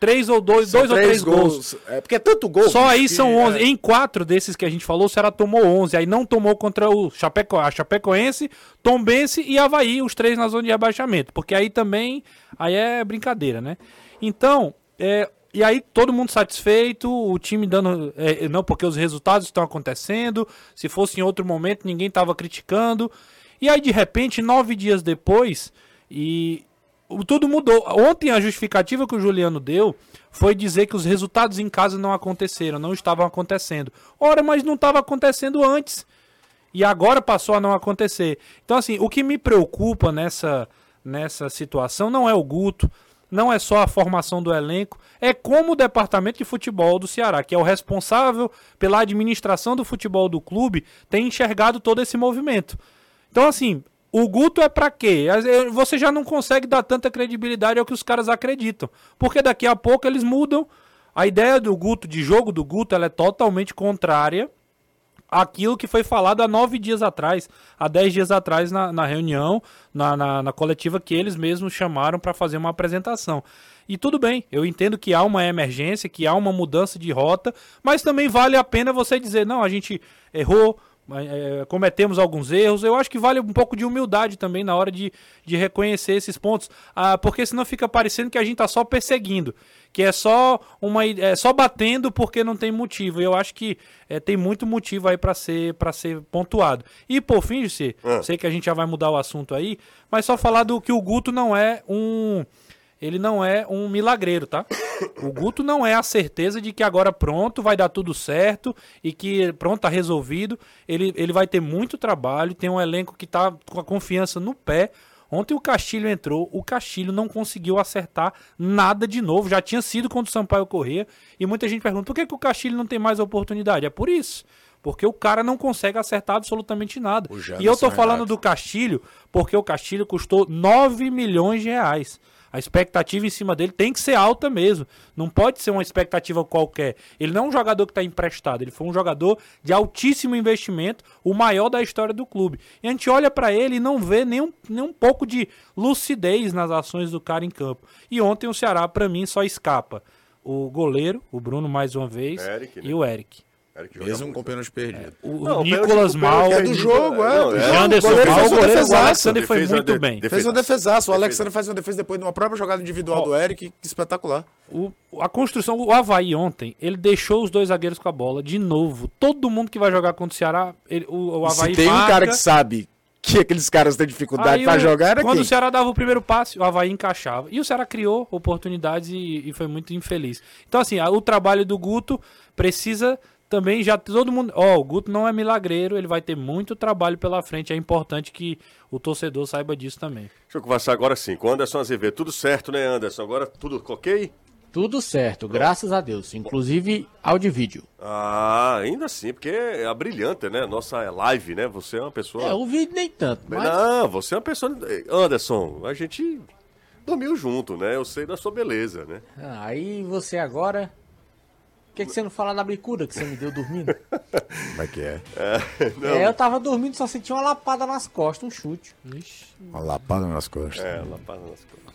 três ou dois, São dois ou três gols. É porque é tanto gol. Só aí que são é- 11. Em quatro desses que a gente falou, o Ceará tomou 11. Aí não tomou contra o Chapeco, a Chapecoense, Tombense e Havaí, os três na zona de rebaixamento. Porque aí também, aí é brincadeira, né? Então, é, e aí todo mundo satisfeito, o time dando... é, não, porque os resultados estão acontecendo. Se fosse em outro momento, ninguém tava criticando. E aí, de repente, nove dias depois, e tudo mudou. Ontem a justificativa que o Juliano deu foi dizer que os resultados em casa não aconteceram, não estavam acontecendo. Ora, mas não estava acontecendo antes. E agora passou a não acontecer. Então, assim, o que me preocupa nessa, nessa situação não é o Guto, não é só a formação do elenco, é como o departamento de futebol do Ceará, que é o responsável pela administração do futebol do clube, tem enxergado todo esse movimento. Então, assim, o Guto é pra quê? Eh, Você já não consegue dar tanta credibilidade ao que os caras acreditam. Porque daqui a pouco eles mudam. A ideia do Guto, de jogo do Guto, ela é totalmente contrária àquilo que foi falado há nove dias atrás, há dez dias atrás na, na reunião, na, na, na coletiva que eles mesmos chamaram para fazer uma apresentação. E tudo bem, eu entendo que há uma emergência, que há uma mudança de rota, mas também vale a pena você dizer, não, a gente errou, é, cometemos alguns erros. Eu acho que vale um pouco de humildade também na hora de, de reconhecer esses pontos, ah, porque senão fica parecendo que a gente tá só perseguindo, que é só uma é só batendo porque não tem motivo. Eu acho que é, tem muito motivo aí para ser para ser pontuado. E por fim, José, Ah. sei que a gente já vai mudar o assunto aí, mas só falar do que o Guto não é um ele não é um milagreiro, tá? O Guto não é a certeza de que agora pronto, vai dar tudo certo e que pronto, tá resolvido. Ele, ele vai ter muito trabalho, tem um elenco que tá com a confiança no pé. Ontem o Castilho entrou, o Castilho não conseguiu acertar nada de novo, já tinha sido contra o Sampaio Corrêa. E muita gente pergunta, por que, que o Castilho não tem mais oportunidade? É por isso. Porque o cara não consegue acertar absolutamente nada. E eu tô falando Renato. do Castilho porque o Castilho custou 9 milhões de reais. A expectativa em cima dele tem que ser alta mesmo. Não pode ser uma expectativa qualquer. Ele não é um jogador que está emprestado. Ele foi um jogador de altíssimo investimento, o maior da história do clube. E a gente olha para ele e não vê nem um, nem um pouco de lucidez nas ações do cara em campo. E ontem o Ceará, para mim, só escapa o goleiro, o Bruno mais uma vez, Eric, né? e o Eric. Mesmo com pênalti perdido. O Não, o Nicolas Mal, é do jogo, é, Não, do é. jogo. O goleiro Mal, fez o goleiro o. Alexander foi Defesa muito de- bem. defesa. Fez uma defesaça. O Defesa. Alexandre faz uma defesa depois de uma própria jogada individual Ó. do Eric, que espetacular. O, a construção, o Havaí ontem, ele deixou os dois zagueiros com a bola de novo. Todo mundo que vai jogar contra o Ceará, ele- o, o Havaí Se tem um marca. cara que sabe que aqueles caras têm dificuldade o- jogar, era Quando quem? o Ceará dava o primeiro passe, o Havaí encaixava. E o Ceará criou oportunidades e, e foi muito infeliz. Então, assim, a- o trabalho do Guto precisa também já todo mundo. Ó, o Guto não é milagreiro, ele vai ter muito trabalho pela frente. É importante que o torcedor saiba disso também. Deixa eu conversar agora sim com o Anderson Azevedo. Tudo certo, né, Anderson? Agora tudo ok? Tudo certo, graças a Deus. Inclusive áudio e vídeo. Ah, ainda assim, porque é a brilhante, né? Nossa live, né? Você é uma pessoa. É, o vídeo nem tanto, mas Não, você é uma pessoa. Anderson, a gente dormiu junto, né? Eu sei da sua beleza, né? Ah, aí você agora. Por que, que você não fala da bricura que você me deu dormindo? Como é que é? é, eu tava dormindo, só senti uma lapada nas costas, um chute. Uma lapada nas costas. É, lá para nas costas.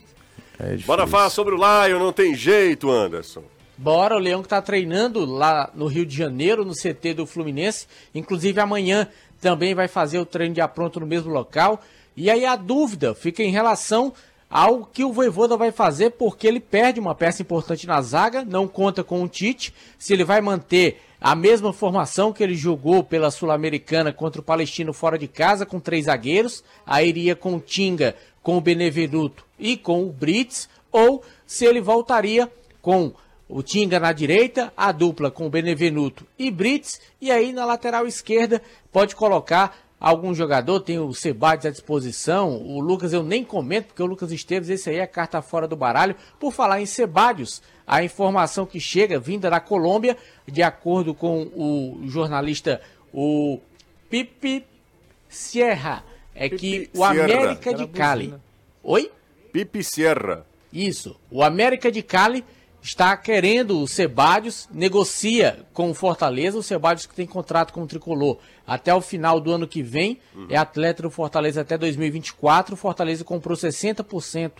É. Bora falar sobre o Lion, não tem jeito, Anderson. Bora, o Leão que tá treinando lá no Rio de Janeiro, no CT do Fluminense. Inclusive amanhã também vai fazer o treino de apronto no mesmo local. E aí a dúvida fica em relação ao que o Voivoda vai fazer, porque ele perde uma peça importante na zaga, não conta com o Tite. Se ele vai manter a mesma formação que ele jogou pela Sul-Americana contra o Palestino fora de casa, com três zagueiros, aí iria com o Tinga, com o Benevenuto e com o Brits, ou se ele voltaria com o Tinga na direita, a dupla com o Benevenuto e Brits, e aí na lateral esquerda pode colocar algum jogador, tem o Sebades à disposição, o Lucas eu nem comento, porque o Lucas Esteves, esse aí é carta fora do baralho. Por falar em Sebadios, a informação que chega, vinda da Colômbia, de acordo com o jornalista, o Pipi Sierra, é que o Sierra. América de Cali... Oi? Pipe Sierra. Isso. O América de Cali está querendo o Sebadios, negocia com o Fortaleza, o Sebadios que tem contrato com o Tricolor até o final do ano que vem, é atleta do Fortaleza até 2024, o Fortaleza comprou 60%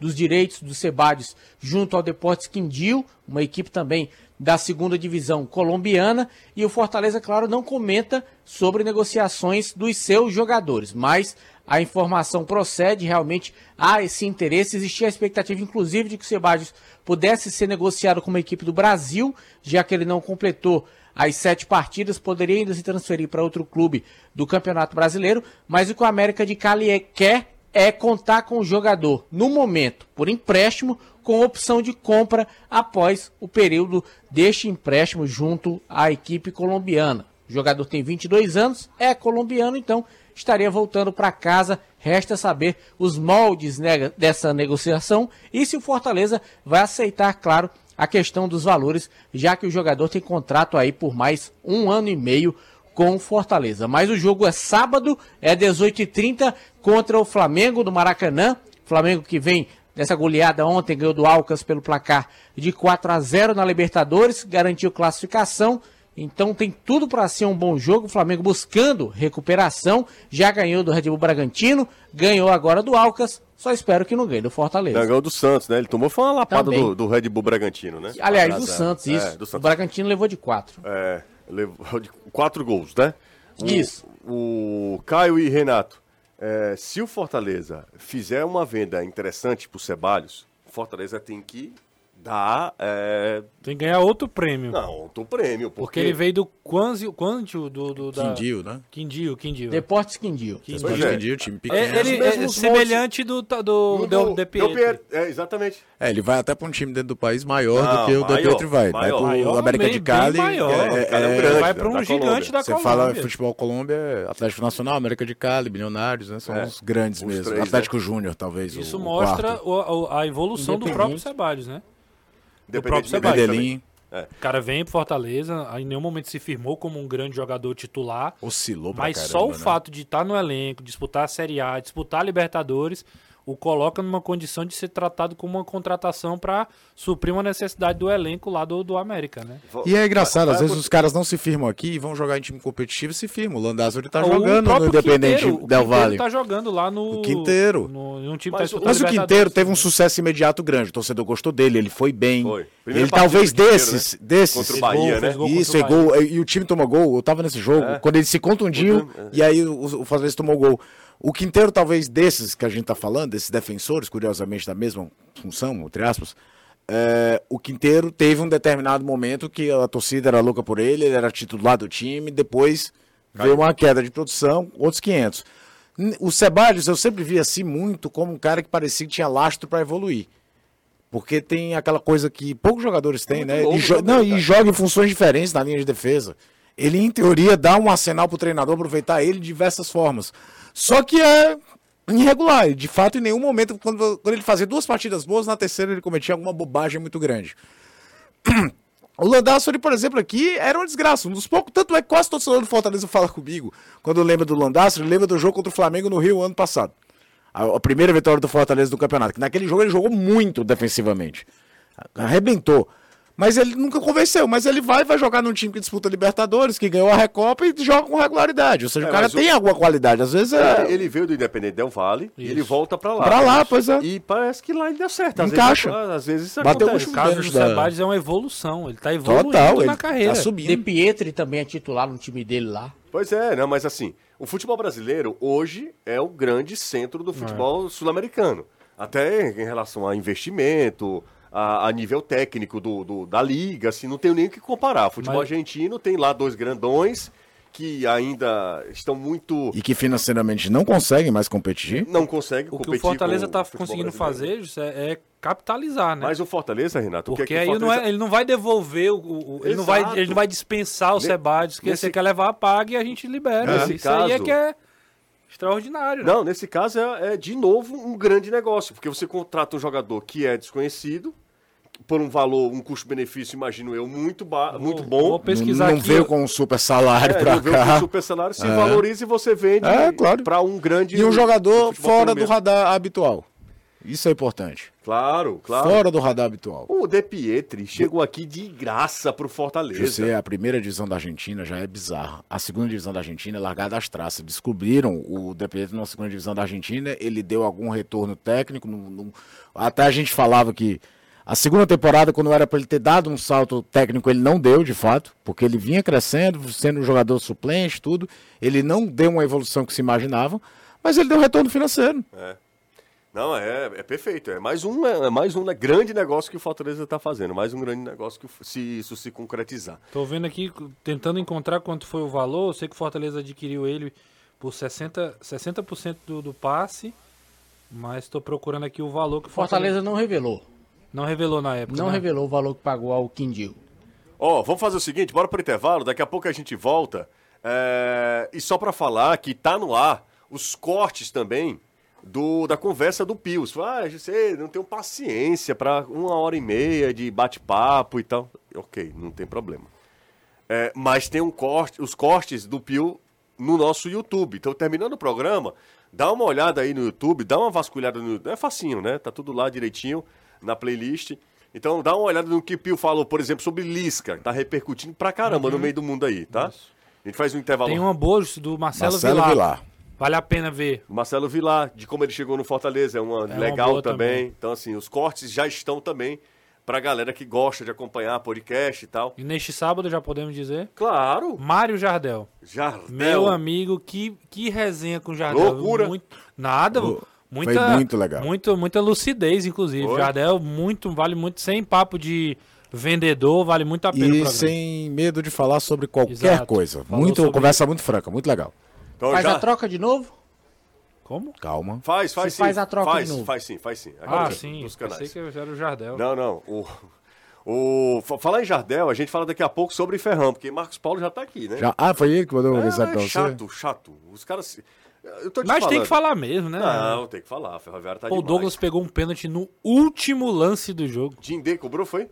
dos direitos do Sebadios junto ao Deportes Quindil, uma equipe também da segunda divisão colombiana, e o Fortaleza, claro, não comenta sobre negociações dos seus jogadores, mas a informação procede, realmente há esse interesse, existia a expectativa, inclusive, de que o Sebadios pudesse ser negociado com uma equipe do Brasil, já que ele não completou as sete partidas, poderia ainda se transferir para outro clube do Campeonato Brasileiro, mas o que o América de Cali é- quer é contar com o jogador, no momento, por empréstimo, com opção de compra após o período deste empréstimo junto à equipe colombiana. O jogador tem 22 anos, é colombiano, então estaria voltando para casa. Resta saber os moldes né, dessa negociação e se o Fortaleza vai aceitar, claro, a questão dos valores, já que o jogador tem contrato aí por mais um ano e meio com o Fortaleza. Mas o jogo é sábado, é 18h30 contra o Flamengo do Maracanã. Flamengo que vem dessa goleada ontem, ganhou do Alcas pelo placar de 4 a 0 na Libertadores, garantiu classificação. Então tem tudo para ser um bom jogo. O Flamengo buscando recuperação. Já ganhou do Red Bull Bragantino, ganhou agora do Alcas. Só espero que não ganhe do Fortaleza. Ganhou do Santos, né? Ele tomou foi uma lapada do, do Red Bull Bragantino, né? Aliás, do. Santos, isso. É, do O Santos. Bragantino levou de 4. É, levou de quatro gols, né? O- Isso. O Caio e Renato, é, se o Fortaleza fizer uma venda interessante Ceballos, o Fortaleza tem que dar. É, Tem que ganhar outro prêmio. não, do prêmio. Porque, Porque ele veio do Quanzio, Quanzio do, do da... Quindio, né? Quindio, Quindio. Deportes Quindio. Pois Pode é. Quindio, time É, pequeno. ele Os mesmos é semelhante do, do, do, do, Del, Pietri. É, exatamente. É, ele vai até pra um time dentro do país maior Não, do que o maior, De Pietri vai. Vai maior. pro Maior, América bem- de Cali. maior. é- é é- grande. Vai para um da gigante Colômbia. da Você Colômbia. fala futebol Colômbia, é Atlético Nacional, América de Cali, Bilionários, né? São É, os grandes os mesmo. três, Atlético Júnior, talvez. Isso o mostra a evolução do próprio Ceballos, né? Do Independente próprio. Medellín O cara vem pro Fortaleza, em nenhum momento se firmou como um grande jogador titular. oscilou pra Mas caramba, só o né? fato de estar no elenco, disputar a Série A, disputar a Libertadores, o coloca numa condição de ser tratado como uma contratação para suprir uma necessidade do elenco lá do, do América, né? E é engraçado, às vezes os caras não se firmam aqui e vão jogar em time competitivo e se firmam. O Landázuri tá O jogando no Independente Quinteiro, Del O Valle. Quinteiro tá jogando lá no... O Quinteiro. No, num time Mas tá o- Mas o. Quinteiro teve um sucesso imediato grande. O torcedor gostou dele, ele foi bem. Foi. Ele talvez desses, né? desses. Contra o Bahia, gol, né? gol Isso, é o gol. E o time tomou gol. Eu tava nesse jogo. É. Quando ele se contundiu, Contra- e aí o, o Fortaleza tomou gol. O Quinteiro, talvez desses que a gente tá falando, desses defensores, curiosamente da mesma função, entre aspas, é, o Quinteiro teve um determinado momento que a torcida era louca por ele, ele era titular do time, depois veio uma queda de produção, outros 500. N- O Ceballos eu sempre vi assim muito como um cara que parecia que tinha lastro para evoluir. Porque tem aquela coisa que poucos jogadores têm, Muito né? E jo- também, não, e joga em funções diferentes na linha de defesa. Ele, em teoria, dá um arsenal pro treinador aproveitar ele de diversas formas. Só que é irregular. De fato, em nenhum momento, quando, quando ele fazia duas partidas boas, na terceira ele cometia alguma bobagem muito grande. O Landassori, por exemplo, aqui era uma desgraça. Um dos poucos. Tanto é que quase todo torcedor do Fortaleza fala comigo. Quando lembra do Landassori, lembra do jogo contra o Flamengo no Rio ano passado. A, a primeira vitória do Fortaleza do campeonato. Que naquele jogo ele jogou muito defensivamente. Arrebentou. Mas ele nunca convenceu. Mas ele vai vai jogar num time que disputa Libertadores, que ganhou a Recopa e joga com regularidade. Ou seja, É, o cara mas o- tem alguma qualidade. Às vezes é. Ele, ele veio do Independente Del Vale e ele volta pra lá. Pra lá, pois é. E parece que lá ele deu certo. Às Encaixa. Vezes, às vezes isso Bateu acontece. o caso do Ceballos é uma evolução. Ele tá evoluindo Total, ele na carreira. tá De subindo. Pietri também é titular no time dele lá. Pois é, né? Mas assim, o futebol brasileiro hoje é o grande centro do futebol sul-americano. Até em relação a investimento, a, a nível técnico do, do- da liga, assim, não tenho nem o que comparar. Futebol Mas- argentino tem lá dois grandões que ainda estão muito. E que financeiramente não conseguem mais competir. Não conseguem O que competir o Fortaleza tá o futebol conseguindo brasileiro. fazer é capitalizar, né? Mas o Fortaleza, Renato, o que é Porque que aí não Fortaleza... é- ele não vai devolver o. o- ele, não vai, ele não vai dispensar o Ne- Ceballos, que nesse- você quer levar, paga e a gente libera. Nesse Isso aí é caso- que é extraordinário. né? Não, nesse caso é, é, de novo um grande negócio, porque você contrata um jogador que é desconhecido, por um valor, um custo-benefício, imagino eu, muito, ba muito Vou bom. pesquisar não não aqui. veio com um super salário É, pra não vê o que o cá. super salário se É. valoriza e você vende É, claro. para um grande E um jogador fora do radar habitual. Isso é importante. Claro, claro. Fora do radar habitual. O De Pietri chegou aqui de graça pro Fortaleza. Você, a primeira divisão da Argentina já é bizarra. A segunda divisão da Argentina é largada às traças. Descobriram o De Pietro na segunda divisão da Argentina, ele deu algum retorno técnico. no- no- Até a gente falava que a segunda temporada, quando era para ele ter dado um salto técnico, ele não deu, de fato, porque ele vinha crescendo, sendo um jogador suplente, tudo. Ele não deu uma evolução que se imaginava, mas ele deu retorno financeiro. Não, é, é perfeito. É mais um, é mais um né, grande negócio que o Fortaleza está fazendo. Mais um grande negócio que se isso se concretizar. Tô vendo aqui, tentando encontrar quanto foi o valor. Eu sei que o Fortaleza adquiriu ele por 60%, 60% do, do passe, mas tô procurando aqui o valor que o Fortaleza, Fortaleza não revelou. não revelou na época. Não né? revelou o valor que pagou ao Quindil. Ó, vamos fazer o seguinte, bora pro intervalo, daqui a pouco a gente volta. É, E só para falar que tá no ar os cortes também do, da conversa do Pius. Ah, você não tenho paciência para uma hora e meia de bate-papo e tal. Ok, não tem problema. É, mas tem um corte, os cortes do Pio no nosso YouTube. Então, terminando o programa, dá uma olhada aí no YouTube, dá uma vasculhada no YouTube. É facinho, né? Tá tudo lá direitinho na playlist. Então, dá uma olhada no que o Pio falou, por exemplo, sobre Lisca. Tá repercutindo pra caramba no meio do mundo aí, tá? A gente faz um intervalo. Tem uma boa do Marcelo, Marcelo Vilar. Vilar. Vale a pena ver. O Marcelo Vilar, de como ele chegou no Fortaleza, é uma uma legal boa também. também. Então, assim, os cortes já estão também pra galera que gosta de acompanhar podcast e tal. E neste sábado, já podemos dizer, Claro, Mário Jardel. Jardel. Meu amigo, que, que resenha com o Jardel. Loucura. Muito, nada, Foi muita, muito legal. Muito, muita lucidez, inclusive. Foi. Jardel, muito, vale muito, sem papo de vendedor, vale muito a pena E sem medo de falar sobre qualquer Exato. coisa. Falou Muito, sobre- Conversa muito franca, muito legal. Então, Faz já- a troca de novo? Como? Calma. Faz, faz Você sim. faz a troca faz, de novo. Faz sim, faz sim. Agora Ah, já, sim. Nos Pensei canais. que eu era o Jardel. Não, não. O, o, fa- falar em Jardel, a gente fala daqui a pouco sobre Ferrão, porque Marcos Paulo já tá aqui, né? Já, ah, foi ele que mandou uma é, mensagem pra é você? chato, chato. Os caras. se- Eu tô te Mas tem falando. que falar mesmo, né? Não, tem que falar. A Ferroviária tá o demais. Douglas pegou um pênalti no último lance do jogo. Dindê cobrou, foi?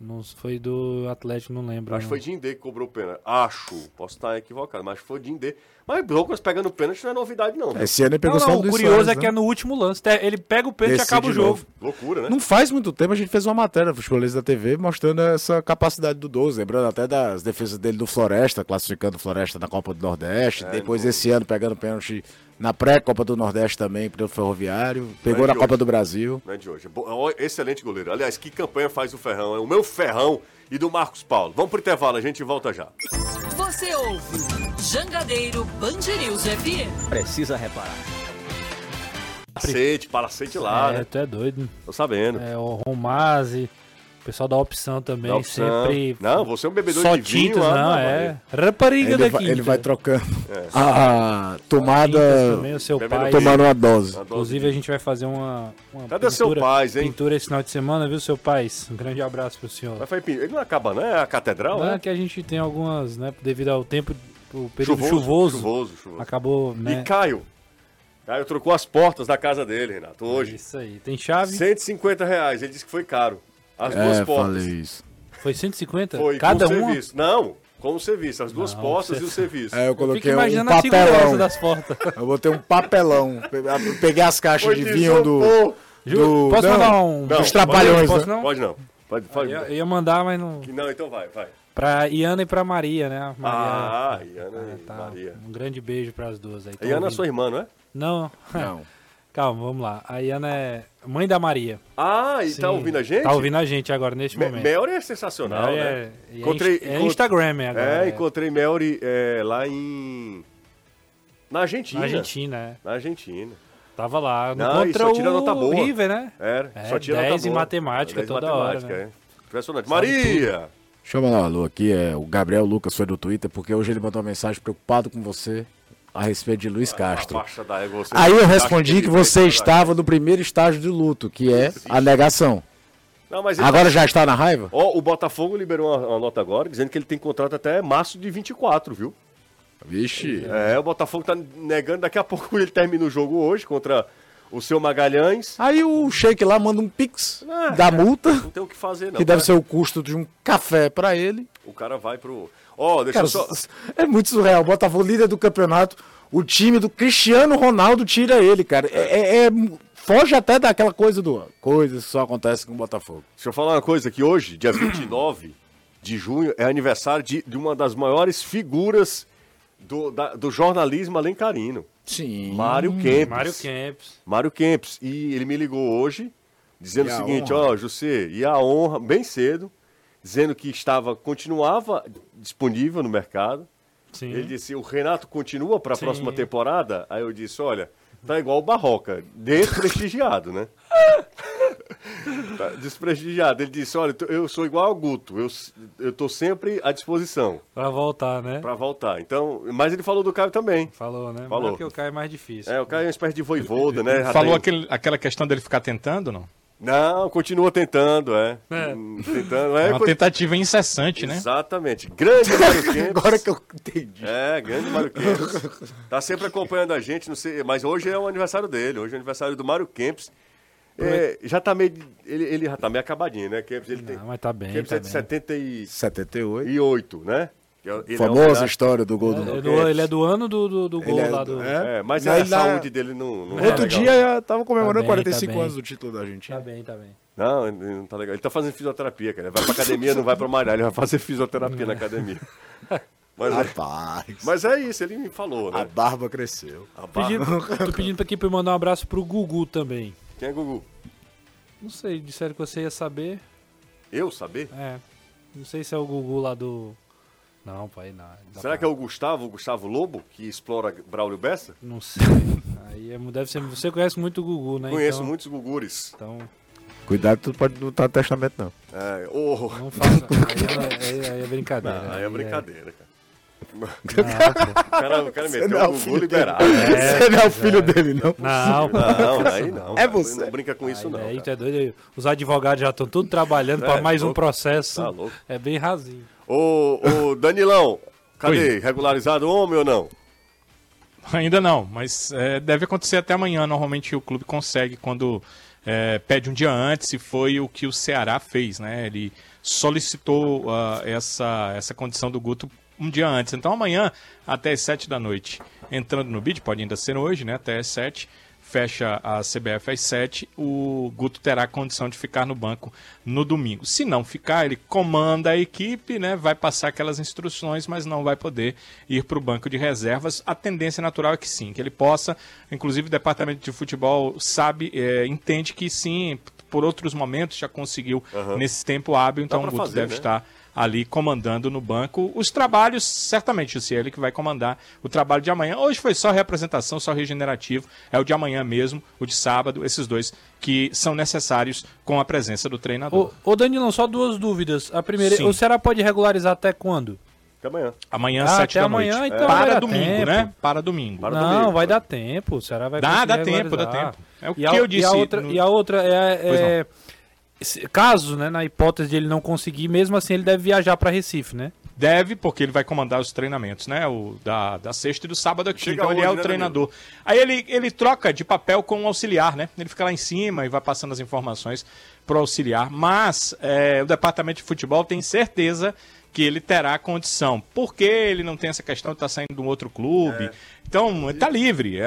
Não foi do Atlético, não lembro. Acho que foi Dindê que cobrou o pênalti. Acho. Posso estar equivocado, mas foi Dindê. Mas Douglas pegando pênalti não é novidade, não. Esse ano ele pegou Não, só não, o o curioso Soares, é que né? é no último lance. Ele pega o pênalti e acaba o jogo. novo. Loucura, né? Não faz muito tempo a gente fez uma matéria Futebolista da TV mostrando essa capacidade do 12, lembrando até das defesas dele do Floresta, classificando o Floresta na Copa do Nordeste, depois no- esse ano pegando pênalti na pré-Copa do Nordeste também, pelo Ferroviário, pegou Não é na Copa hoje. do Brasil. Não é de hoje. É Excelente goleiro. Aliás, que campanha faz o Ferrão? É o meu Ferrão e do Marcos Paulo. Vamos pro intervalo, a gente volta já. Você ouve Jangadeiro News FM. Precisa reparar. Palacete, palacete lá, é, né? tu é doido. Tô sabendo. É, o Romazzi, o pessoal da opção também, Dá opção. sempre. Não, você é um bebedor Só de vinho. tintas, ah, não, é. Rapariga Ele daqui. vai, ele vai trocando É. a tomada, também, o seu Bebendo pai. tomando uma dose. Inclusive, a gente vai fazer uma. uma Cadê seu pais, hein? Pintura esse final de semana, viu, seu pai? Um grande abraço pro senhor. Mas foi Ele não acaba, não? É a catedral, Não, né? é que a gente tem algumas, né, devido ao tempo, o período Chuvoso, chuvoso, chuvoso, chuvoso. acabou, né? E Caio. Caio trocou as portas da casa dele, Renato, hoje. Isso aí. Tem chave? 150 reais. Ele disse que foi caro. As duas É, portas. falei isso. Foi 150? Foi Cada com serviço. Não, com o serviço. As duas Não, portas você- e o serviço. É, eu coloquei um a segurança papelão. das portas. Eu botei um papelão. Pe- Peguei as caixas Foi de vinho do, do- Posso não, mandar um... Não, dos pode- trapalhões, Posso né? não? Pode não. Pode, pode. Eu eu ia mandar, mas não... Não, então vai, vai. Pra Iana e pra Maria, né? Maria, Ah, Iana ah, e tá. Maria. Um grande beijo pras duas aí. Iana é sua irmã, não é? Não, Não. calma, vamos lá. A Iana é mãe da Maria. Ah, e tá Sim. ouvindo a gente? Tá ouvindo a gente agora, neste Me- momento. Melry é sensacional, Melry né? é, é Encontrei- é Instagram é agora. É, é. encontrei Melry é, lá em... Na Argentina. Na Argentina, é. Na Argentina. Tava lá. Não, contra só tira nota o boa. River, né? Era, É, só tira 10 nota em boa. matemática 10 em toda hora, matemática, né? é. Impressionante. Sabe Maria! Deixa eu mandar um alô aqui. É, o Gabriel Lucas foi do Twitter, porque hoje ele mandou uma mensagem preocupado com você a respeito de Luiz Castro. Você- Aí eu respondi que você estava no primeiro estágio de luto, que é a negação. Não, Agora tá- já está na raiva? Ó, o Botafogo liberou uma, uma nota agora, dizendo que ele tem contrato até março de 24, viu? Vixe. É, o Botafogo tá negando, daqui a pouco ele termina o jogo hoje contra o seu Magalhães. Aí o Sheik lá manda um pix Ah, da multa, Não tem o que fazer, não. que deve cara. ser o custo de um café pra ele. O cara vai pro. Ó, deixa Cara, eu só. é muito surreal. O Botafogo líder do campeonato, o time do Cristiano Ronaldo tira ele, cara. É, é- é foge até daquela coisa do. Coisas que só acontecem com o Botafogo. Deixa eu falar uma coisa, que hoje, dia 29 de junho, é aniversário de, de uma das maiores figuras do, da- do jornalismo alencarino. Sim. Mário Kempis. Mário Kempis. Mário Kempis. E ele me ligou hoje, dizendo E o seguinte, honra? ó, José, e a honra, bem cedo, dizendo que estava, continuava disponível no mercado. Sim. Ele disse, o Renato continua para a próxima temporada? Aí eu disse, olha, tá igual o Barroca, desprestigiado, né? Tá desprestigiado. Ele disse, olha, eu sou igual ao Guto, eu, eu tô sempre à disposição Pra voltar, né? para voltar. Então, mas ele falou do Caio também. Falou, né? Falou. Porque o Caio é mais difícil. É, o Caio é uma espécie de voivoda, né? Falou tem- aquele, aquela questão dele ficar tentando, não? Não, continua tentando, é. É. Tentando, É é. uma co- tentativa incessante, né? Exatamente. Grande Mário Kempis. Agora que eu entendi. É, grande Mário Kempis. Tá sempre acompanhando a gente, não sei, mas hoje é o aniversário dele, hoje é o aniversário do Mário Kempis. É, já tá meio. Ele, ele já tá meio acabadinho, né? Kempis, ele tem. Não, mas tá bem, Kempis tá é de bem. 78. né? Que é- ele é Famosa homenagem- história do gol do É do- ele é do ano do, do, do gol Ele é lá do- é. É, mas a saúde dele não, não é Outro legal. dia eu tava comemorando Tá bem, 45 tá anos do título da Argentina. Tá bem, tá bem. Não, ele não tá legal. Ele tá fazendo fisioterapia, cara. Ele vai pra academia, não vai pra malhar, ele vai fazer fisioterapia na academia. Mas é, Rapaz. mas é isso, ele me falou, A né? barba cresceu. A barra- Pedindo, tô pedindo aqui pra eu mandar um abraço pro Gugu também. Quem é Gugu? Não sei, disseram que você ia saber. Eu saber? É. Não sei se é o Gugu lá do. Não, pai, não. Será pra- que é o Gustavo, o Gustavo Lobo, que explora Braulio Bessa? Não sei. Aí é- deve ser. Você conhece muito o Gugu, né? Conheço então, muitos Gugures. Então, Cuidado, tu pode não estar no testamento, não. É, oh, não faça. Aí, é- aí é brincadeira. não, aí é brincadeira, cara. Não. O cara, o cara meteu não é o Gugu filho liberado. Você não é o filho dele, não. Não, pô. Não, aí não. É você. Não brinca com isso, não. Aí tu é doido. Os advogados já estão tudo trabalhando É, pra mais um louco. processo. Tá louco. É bem rasinho. Ô, ô, Danilão, cadê? Regularizado homem ou não? Ainda não, mas é, deve acontecer até amanhã. Normalmente o clube consegue quando é, pede um dia antes, e foi o que o Ceará fez, né? Ele solicitou ah, essa, essa condição do Guto um dia antes. Então amanhã, até as 7 da noite, entrando no bid, pode ainda ser hoje, né? Até as 7, fecha a CBF às 7, o Guto terá condição de ficar no banco no domingo. Se não ficar, ele comanda a equipe, né? Vai passar aquelas instruções, mas não vai poder ir para o banco de reservas. A tendência natural é que sim, que ele possa. Inclusive o departamento de futebol sabe, é, entende que sim, por outros momentos já conseguiu nesse tempo hábil, então o Guto fazer, deve né? estar ali comandando no banco os trabalhos, certamente, se é ele que vai comandar o trabalho de amanhã. Hoje foi só representação, só regenerativo, é o de amanhã mesmo, o de sábado, esses dois que são necessários com a presença do treinador. Ô, ô Danilão, só duas dúvidas. A primeira, Sim. o Ceará pode regularizar até quando? Até amanhã. Amanhã, Ah, sete até da amanhã, noite. então vai Para domingo, tempo. né? Para domingo. Para não, domingo, vai cara. dar tempo. O Ceará vai Dá, dá tempo, dá tempo. É o E que a, eu e disse a outra, no- e a outra é, é caso, né, na hipótese de ele não conseguir, mesmo assim ele deve viajar para Recife, né? Deve, porque ele vai comandar os treinamentos, né? O da, da sexta e do sábado aqui. Chega então ele é o né, treinador. Aí ele, ele troca de papel com o auxiliar, né? Ele fica lá em cima e vai passando as informações pro auxiliar. Mas é, o departamento de futebol tem certeza que ele terá condição. Porque ele não tem essa questão de estar saindo de um outro clube. Então, ele tá livre. É,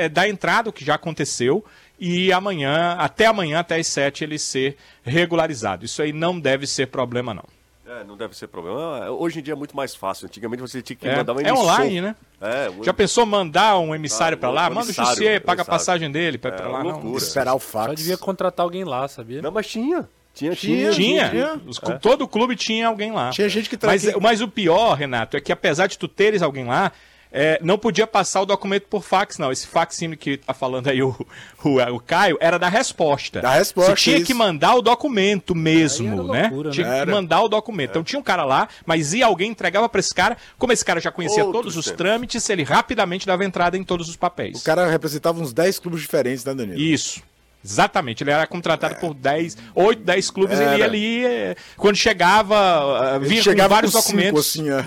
é, é da entrada, o que já aconteceu. E amanhã, até amanhã, até as sete, ele ser regularizado. Isso aí não deve ser problema, não. É, não deve ser problema. Ah, Hoje em dia é muito mais fácil. Antigamente você tinha que É, mandar um é emissor. online, né? É, o- Já pensou mandar um emissário Ah, um lá? Manda o Jussier, paga a passagem dele pra É, lá. Não. Esperar o Só fax. devia contratar alguém lá, sabia? Não, mas tinha. Tinha, Tinha, tinha. Tinha. Os clu- Todo clube tinha alguém lá. Tinha gente que mas, tranquei- mas o pior, Renato, é que apesar de tu teres alguém lá, é, não podia passar o documento por fax, não. Esse faxine que tá falando aí o, o, o Caio era da resposta. Da resposta, Você tinha isso. que mandar o documento mesmo, né? loucura, tinha né? que Era. mandar o documento. Então tinha um cara lá, mas ia alguém, entregava pra esse cara. Como esse cara já conhecia Outros todos os tempos. trâmites, ele rapidamente dava entrada em todos os papéis. O cara representava uns 10 clubes diferentes, né, Danilo? Isso. Exatamente, ele era contratado por 10, 8, 10 clubes, ele ia Era. ali, eh, quando chegava, Ele vinha chegava com vários com cinco, documentos, assim, é.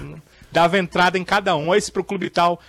dava entrada em cada um, esse pro clube tal.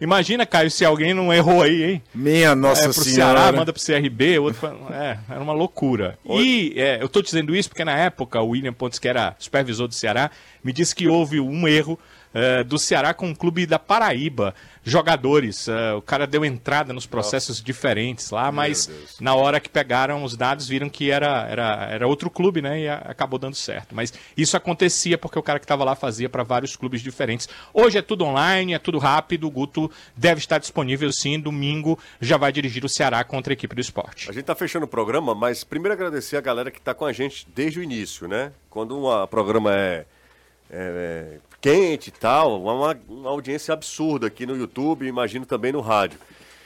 Imagina, Caio, se alguém não errou aí, hein? Minha Nossa é, pro Senhora. Ceará, manda pro CRB, outro pra... É, era uma loucura. E é, eu tô dizendo isso porque na época o William Pontes, que era supervisor do Ceará, me disse que houve um erro eh, do Ceará com o clube da Paraíba. Jogadores, eh, o cara deu entrada nos processos diferentes lá, mas na hora que pegaram os dados viram que era, era, era outro clube, né? E a- acabou dando certo. Mas isso acontecia porque o cara que estava lá fazia para vários clubes diferentes. Hoje é tudo online, é tudo rápido. O Guto deve estar disponível sim. Domingo já vai dirigir o Ceará contra a equipe do esporte. A gente tá fechando o programa, mas primeiro agradecer a galera que tá com a gente desde o início, né? Quando um programa é, é, é quente e tal, uma, uma audiência absurda aqui no YouTube, imagino também no rádio.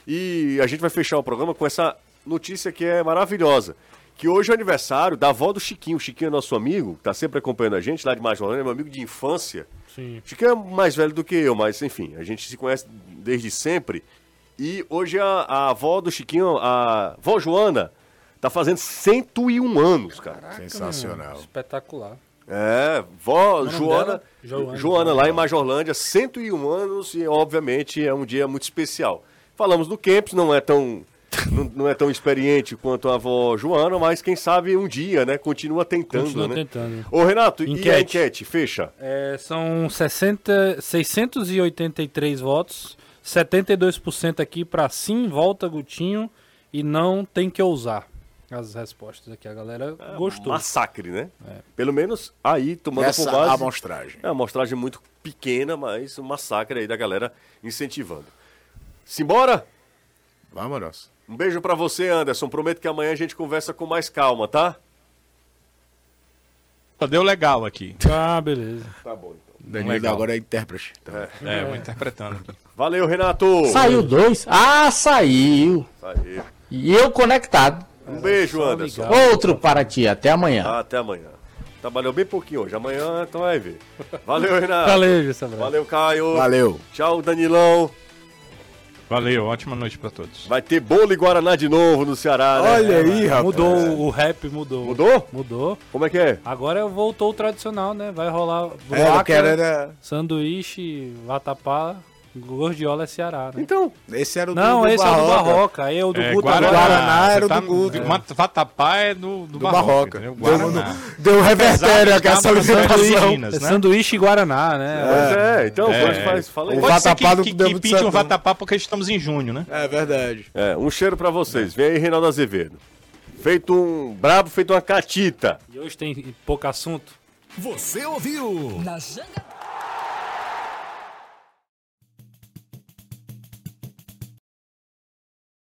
E a gente vai fechar o programa com essa notícia que é maravilhosa. Que hoje é o aniversário da avó do Chiquinho. O Chiquinho é nosso amigo, tá sempre acompanhando a gente lá de Majorana, é meu amigo de infância. Sim. Chiquinho é mais velho do que eu, mas enfim, a gente se conhece desde sempre. E hoje a, a avó do Chiquinho, a vó Joana, tá fazendo 101 anos, cara. Sensacional. Espetacular. É, vó Joana? Joana. Joana lá em Majorlândia, 101 anos e obviamente é um dia muito especial. Falamos do Kempis, não é tão não, não é tão experiente quanto a avó Joana, mas quem sabe um dia, né? Continua tentando, Continua né? tentando. Ô Renato, e a Enquete. enquete? Fecha. É, são 60, 683 votos, 72% aqui para sim, volta Gutinho e não tem que ousar. As respostas aqui, a galera gostou. Massacre, né? Pelo menos aí, tomando Essa por base... amostragem. É uma amostragem muito pequena, mas um massacre aí da galera incentivando. Simbora? Vamos. Um beijo pra você, Anderson. Prometo que amanhã a gente conversa com mais calma, tá? Só deu legal aqui. Ah, beleza. Tá bom, então. Danilo Legal. agora é intérprete. É, eu vou interpretando aqui. Valeu, Renato. Saiu dois? Ah, saiu. Aí. E eu conectado. Um beijo, Anderson. ligar. Outro para ti. Até amanhã. Ah, até amanhã. Trabalhou bem pouquinho hoje. Amanhã, então vai ver. Valeu, Renato. Valeu, Sabrina. Valeu, Caio. Valeu. Tchau, Danilão. Valeu, ótima noite pra todos. Vai ter bolo e Guaraná de novo no Ceará, né? Olha aí, rapaz. Mudou, o rap mudou. Mudou? Mudou. Como é que é? Agora voltou o tradicional, né? Vai rolar É, vaca, quero era... sanduíche, vatapá, gordiola é Ceará, né? Então, Esse era o Não, do, do esse é o do Barroca. Barroca. Aí é o do É, Guto Guaraná. Guaraná era o tá do Guto. Mat- Vatapá é do, do, Do Barroca. entendeu? Deu, deu revertério aqui essa limitação. nos É né? sanduíche e Guaraná, né? pois é. Então, É. pode faz, fala aí. O Pode ser vatapá que, do que, que de pinte um vatapá porque estamos em junho, né? É verdade. É, um cheiro pra vocês. Vem aí, Reinaldo Azevedo. Feito um brabo, feito uma catita. E hoje tem pouco assunto. Você ouviu? Na Janga...